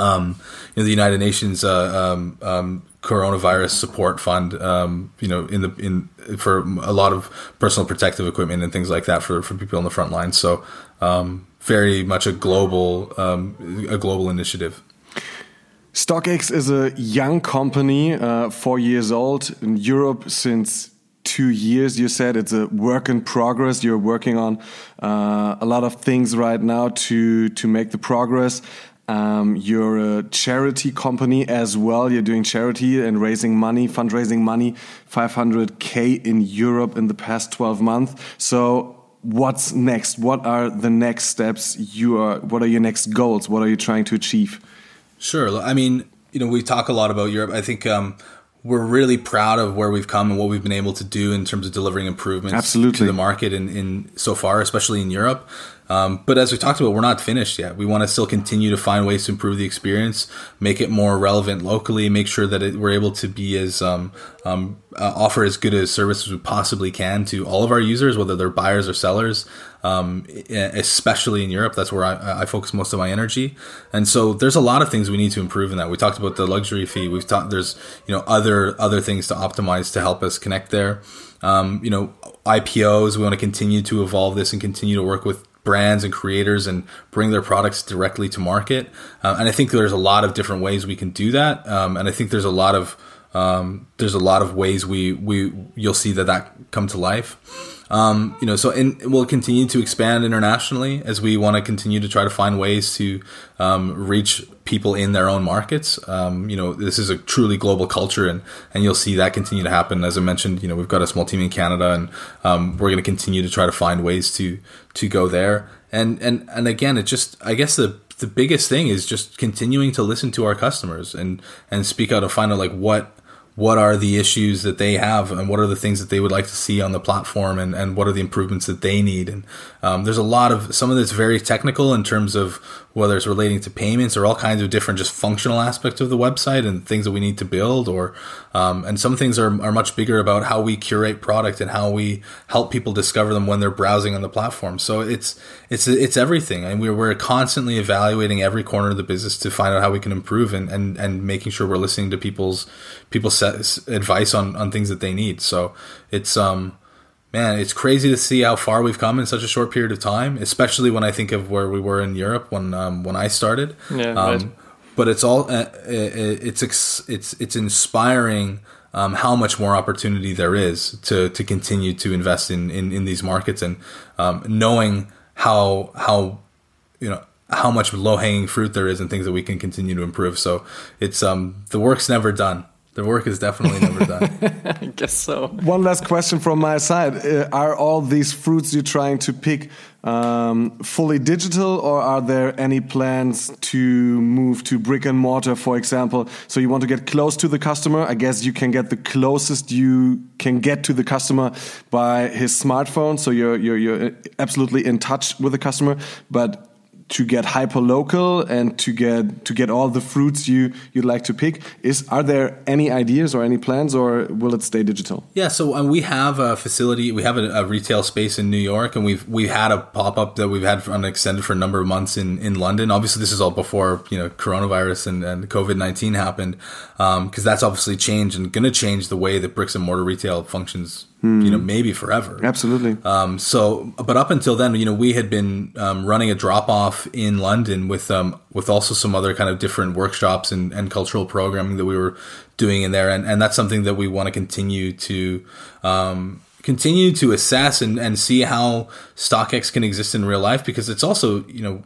um, you know, the United Nations uh, um, um, coronavirus support fund. Um, you know, in the in for a lot of personal protective equipment and things like that for for people on the front line. So um, very much a global um, a global initiative. StockX is a young company, uh, four years old in Europe since two years. You said it's a work in progress. You're working on uh, a lot of things right now to to make the progress. Um, you're a charity company as well. You're doing charity and raising money, fundraising money, 500k in Europe in the past 12 months. So what's next? What are the next steps? You are. What are your next goals? What are you trying to achieve? Sure. I mean, you know, we talk a lot about Europe. I think um, we're really proud of where we've come and what we've been able to do in terms of delivering improvements Absolutely. to the market in, in so far, especially in Europe. Um, but as we talked about, we're not finished yet. We want to still continue to find ways to improve the experience, make it more relevant locally, make sure that it, we're able to be as um, um, uh, offer as good a service as we possibly can to all of our users, whether they're buyers or sellers. Um, especially in Europe, that's where I, I focus most of my energy. And so there's a lot of things we need to improve in that. We talked about the luxury fee. We've talked there's you know other other things to optimize to help us connect there. Um, you know IPOs. We want to continue to evolve this and continue to work with brands and creators and bring their products directly to market. Uh, and I think there's a lot of different ways we can do that. Um, and I think there's a lot of um, there's a lot of ways we we you'll see that that come to life. Um, you know, so and we'll continue to expand internationally as we want to continue to try to find ways to um, reach people in their own markets. Um, you know, this is a truly global culture, and and you'll see that continue to happen. As I mentioned, you know, we've got a small team in Canada, and um, we're going to continue to try to find ways to to go there. And and and again, it just I guess the the biggest thing is just continuing to listen to our customers and and speak out and find out like what what are the issues that they have and what are the things that they would like to see on the platform and, and what are the improvements that they need. And um, there's a lot of some of this very technical in terms of whether it's relating to payments or all kinds of different just functional aspects of the website and things that we need to build or um, and some things are, are much bigger about how we curate product and how we help people discover them when they're browsing on the platform. So it's it's it's everything. And we're, we're constantly evaluating every corner of the business to find out how we can improve and, and, and making sure we're listening to people's people's advice on, on things that they need. So it's um man, it's crazy to see how far we've come in such a short period of time, especially when I think of where we were in Europe when um, when I started. Yeah, um, right. But it's all uh, it's it's it's inspiring. Um, how much more opportunity there is to to continue to invest in in, in these markets and um, knowing how how you know how much low hanging fruit there is and things that we can continue to improve. So it's um the work's never done. The work is definitely never done. I guess so. One last question from my side: uh, Are all these fruits you're trying to pick um, fully digital, or are there any plans to move to brick and mortar, for example? So you want to get close to the customer. I guess you can get the closest you can get to the customer by his smartphone. So you're you're, you're absolutely in touch with the customer, but to get hyper local and to get to get all the fruits you you'd like to pick is are there any ideas or any plans or will it stay digital? Yeah so um, we have a facility we have a, a, retail space in new york and we've we had a pop-up that we've had for, extended for a number of months in in london. Obviously this is all before you know coronavirus and, and covid-19 happened because um, that's obviously changed and going to change the way that bricks and mortar retail functions mm. you know, maybe forever. Absolutely. Um, so, but up until then, you know, we had been um, running a drop off in London with um, with also some other kind of different workshops and, and cultural programming that we were doing in there, and, and that's something that we want to continue to um, continue to assess and, and see how StockX can exist in real life because it's also you know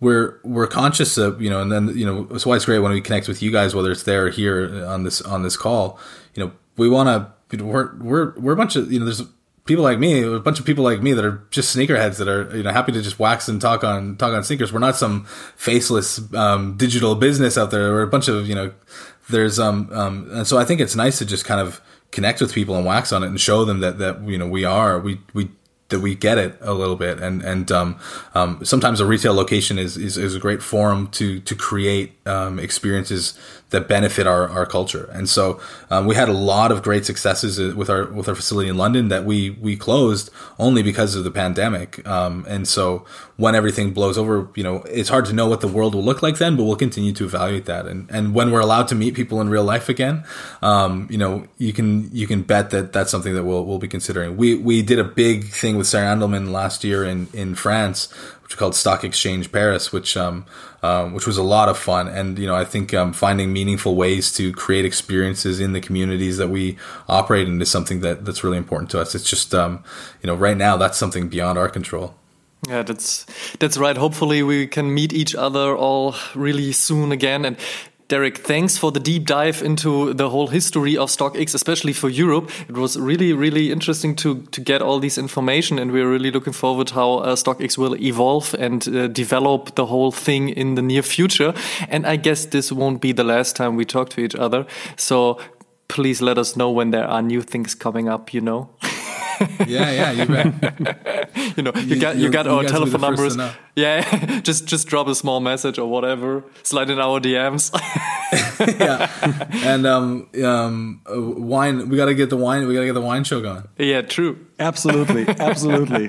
we're we're conscious of you know and then you know it's why it's great when we connect with you guys whether it's there or here on this on this call you know we want to we're we're we're a bunch of you know there's people like me, a bunch of people like me that are just sneakerheads that are you know happy to just wax and talk on talk on sneakers. We're not some faceless um, digital business out there. We're a bunch of you know there's um um and so I think it's nice to just kind of connect with people and wax on it and show them that that you know we are we we that we get it a little bit and and um, um, sometimes a retail location is, is, is a great forum to to create um, experiences that benefit our, our culture. And so um, we had a lot of great successes uh, with our with our facility in London that we we closed only because of the pandemic. Um, and so when everything blows over, you know, it's hard to know what the world will look like then, but we'll continue to evaluate that. And and when we're allowed to meet people in real life again, um, you know, you can you can bet that that's something that we'll we'll be considering. We we did a big thing with Sarah Andelman last year in in France which is called Stock Exchange Paris, which um, um, which was a lot of fun. And you know, I think um, finding meaningful ways to create experiences in the communities that we operate in is something that that's really important to us. It's just um, you know, right now that's something beyond our control. Yeah, that's that's right. Hopefully, we can meet each other all really soon again. And Derek, thanks for the deep dive into the whole history of StockX, especially for Europe. It was really, really interesting to to get all this information, and we're really looking forward how uh, StockX will evolve and uh, develop the whole thing in the near future. And I guess this won't be the last time we talk to each other. So please let us know when there are new things coming up. You know. yeah, yeah, you bet. you know, you, you got you got our telephone numbers. Yeah, just just drop a small message or whatever. Slide in our DMs. yeah, and um um uh, wine. We gotta get the wine. We gotta get the wine show going. Yeah, true. Absolutely, absolutely.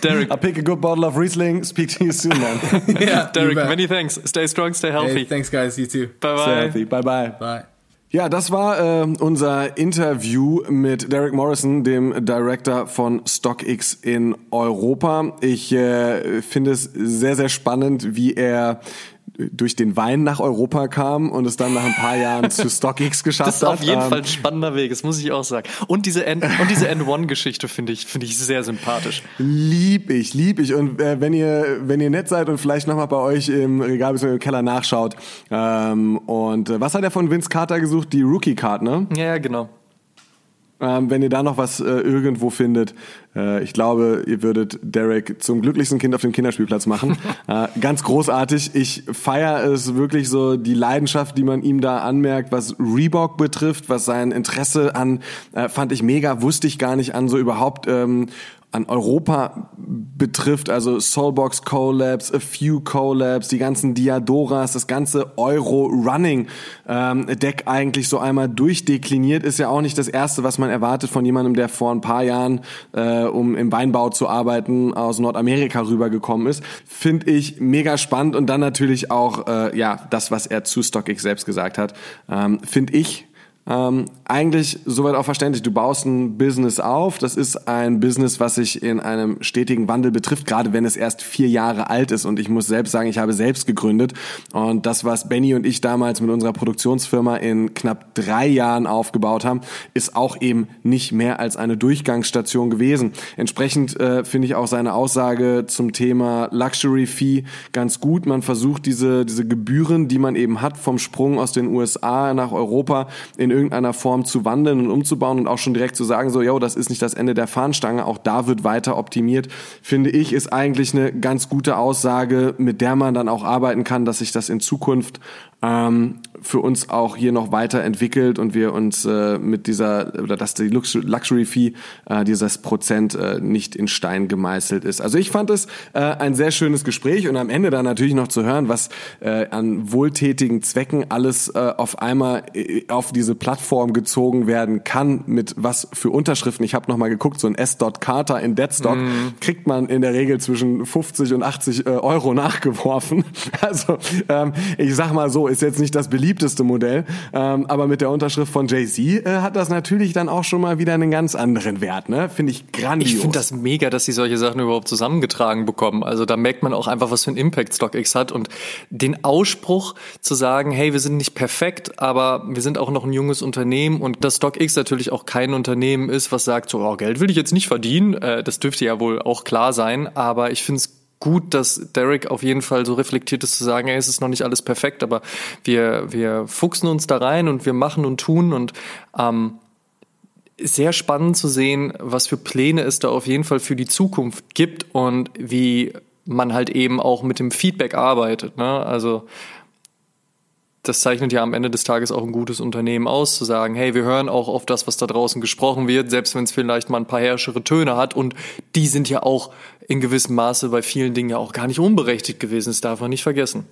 Derek, I'll pick a good bottle of Riesling. Speak to you soon, man. yeah, Derek. Many thanks. Stay strong. Stay healthy. Hey, thanks, guys. You too. Bye bye. Stay healthy. Bye bye. Bye. Ja, das war äh, unser Interview mit Derek Morrison, dem Director von StockX in Europa. Ich äh, finde es sehr, sehr spannend, wie er durch den Wein nach Europa kam und es dann nach ein paar Jahren zu StockX geschafft hat. Das ist auf jeden Ähm, Fall ein spannender Weg, das muss ich auch sagen. Und diese N und diese N1-Geschichte finde ich, finde ich sehr sympathisch. Lieb ich, lieb ich. Und äh, wenn ihr, wenn ihr nett seid und vielleicht nochmal bei euch im Regal bzw. im Keller nachschaut. Ähm, und äh, was hat er von Vince Carter gesucht? Die Rookie-Card, ne? Ja, ja, genau. Ähm, wenn ihr da noch was äh, irgendwo findet, äh, ich glaube, ihr würdet Derek zum glücklichsten Kind auf dem Kinderspielplatz machen. äh, ganz großartig. Ich feiere es wirklich so, die Leidenschaft, die man ihm da anmerkt, was Reebok betrifft, was sein Interesse an, äh, fand ich mega, wusste ich gar nicht an, so überhaupt ähm, an Europa betrifft, also Soulbox Collabs, A Few Collabs, die ganzen Diadoras, das ganze Euro Running ähm, Deck eigentlich so einmal durchdekliniert, ist ja auch nicht das erste, was man erwartet von jemandem, der vor ein paar Jahren, äh, um im Weinbau zu arbeiten, aus Nordamerika rübergekommen ist. Finde ich mega spannend und dann natürlich auch äh, ja das, was er zu StockX selbst gesagt hat, ähm, finde ich ähm, eigentlich soweit auch verständlich. Du baust ein Business auf. Das ist ein Business, was sich in einem stetigen Wandel betrifft, gerade wenn es erst vier Jahre alt ist. Und ich muss selbst sagen, ich habe selbst gegründet. Und das, was Benny und ich damals mit unserer Produktionsfirma in knapp drei Jahren aufgebaut haben, ist auch eben nicht mehr als eine Durchgangsstation gewesen. Entsprechend äh, finde ich auch seine Aussage zum Thema Luxury Fee ganz gut. Man versucht diese, diese Gebühren, die man eben hat vom Sprung aus den USA nach Europa in irgendeiner Form zu wandeln und umzubauen und auch schon direkt zu sagen, so, yo, das ist nicht das Ende der Fahnenstange, auch da wird weiter optimiert, finde ich, ist eigentlich eine ganz gute Aussage, mit der man dann auch arbeiten kann, dass sich das in Zukunft ähm, für uns auch hier noch weiterentwickelt und wir uns äh, mit dieser oder dass die Luxury Fee äh, dieses Prozent äh, nicht in Stein gemeißelt ist. Also ich fand es äh, ein sehr schönes Gespräch und am Ende dann natürlich noch zu hören, was äh, an wohltätigen Zwecken alles äh, auf einmal äh, auf diese Plattform gezogen werden kann mit was für Unterschriften. Ich habe noch mal geguckt, so ein S. Carter in Deadstock mm. kriegt man in der Regel zwischen 50 und 80 äh, Euro nachgeworfen. Also ähm, ich sag mal so, ist jetzt nicht das beliebteste Modell, ähm, aber mit der Unterschrift von Jay-Z äh, hat das natürlich dann auch schon mal wieder einen ganz anderen Wert, ne? Finde ich grandios. Ich finde das mega, dass sie solche Sachen überhaupt zusammengetragen bekommen. Also da merkt man auch einfach, was für ein Impact StockX hat und den Ausspruch zu sagen, hey, wir sind nicht perfekt, aber wir sind auch noch ein junges Unternehmen und dass StockX natürlich auch kein Unternehmen ist, was sagt, so, oh, Geld will ich jetzt nicht verdienen, äh, das dürfte ja wohl auch klar sein, aber ich finde es gut, dass Derek auf jeden Fall so reflektiert ist zu sagen, ey, es ist noch nicht alles perfekt, aber wir, wir fuchsen uns da rein und wir machen und tun und ähm, sehr spannend zu sehen, was für Pläne es da auf jeden Fall für die Zukunft gibt und wie man halt eben auch mit dem Feedback arbeitet. Ne? Also das zeichnet ja am Ende des Tages auch ein gutes Unternehmen aus, zu sagen, hey, wir hören auch auf das, was da draußen gesprochen wird, selbst wenn es vielleicht mal ein paar herrschere Töne hat. Und die sind ja auch in gewissem Maße bei vielen Dingen ja auch gar nicht unberechtigt gewesen. Das darf man nicht vergessen.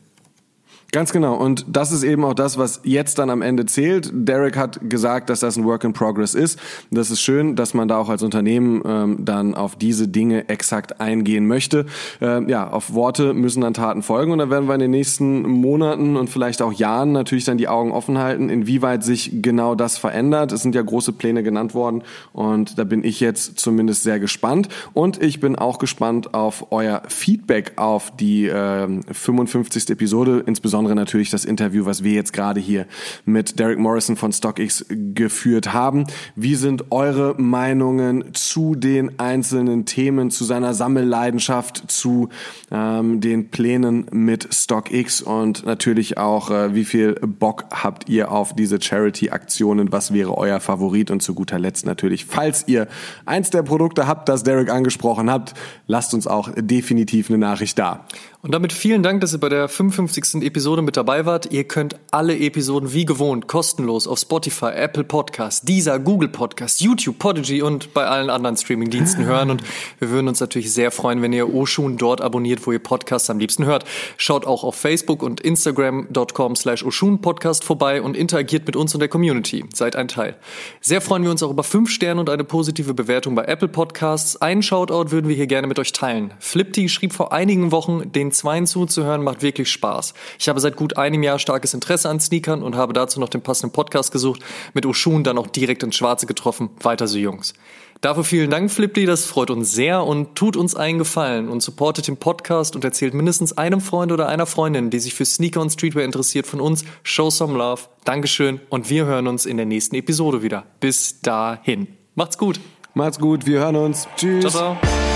Ganz genau. Und das ist eben auch das, was jetzt dann am Ende zählt. Derek hat gesagt, dass das ein Work in Progress ist. Das ist schön, dass man da auch als Unternehmen ähm, dann auf diese Dinge exakt eingehen möchte. Ähm, ja, auf Worte müssen dann Taten folgen und dann werden wir in den nächsten Monaten und vielleicht auch Jahren natürlich dann die Augen offen halten, inwieweit sich genau das verändert. Es sind ja große Pläne genannt worden und da bin ich jetzt zumindest sehr gespannt. Und ich bin auch gespannt auf euer Feedback auf die äh, 55. Episode, insbesondere insbesondere natürlich das Interview, was wir jetzt gerade hier mit Derek Morrison von StockX geführt haben. Wie sind eure Meinungen zu den einzelnen Themen, zu seiner Sammelleidenschaft, zu ähm, den Plänen mit StockX und natürlich auch, äh, wie viel Bock habt ihr auf diese Charity-Aktionen? Was wäre euer Favorit? Und zu guter Letzt natürlich, falls ihr eins der Produkte habt, das Derek angesprochen habt, lasst uns auch definitiv eine Nachricht da. Und damit vielen Dank, dass ihr bei der 55. Episode mit dabei wart. Ihr könnt alle Episoden wie gewohnt kostenlos auf Spotify, Apple Podcasts, Deezer, Google Podcasts, YouTube, Podigy und bei allen anderen Streamingdiensten hören. Und wir würden uns natürlich sehr freuen, wenn ihr Oshun dort abonniert, wo ihr Podcasts am liebsten hört. Schaut auch auf Facebook und Instagram.com slash Oshun Podcast vorbei und interagiert mit uns und der Community. Seid ein Teil. Sehr freuen wir uns auch über fünf Sterne und eine positive Bewertung bei Apple Podcasts. Einen Shoutout würden wir hier gerne mit euch teilen. Flipti schrieb vor einigen Wochen den Zweien zuzuhören macht wirklich Spaß. Ich habe seit gut einem Jahr starkes Interesse an Sneakern und habe dazu noch den passenden Podcast gesucht, mit Oshun dann auch direkt ins Schwarze getroffen. Weiter so Jungs. Dafür vielen Dank, Fliply, das freut uns sehr und tut uns einen Gefallen und supportet den Podcast und erzählt mindestens einem Freund oder einer Freundin, die sich für Sneaker und Streetwear interessiert, von uns. Show some love. Dankeschön und wir hören uns in der nächsten Episode wieder. Bis dahin. Macht's gut. Macht's gut, wir hören uns. Tschüss. Ciao, ciao.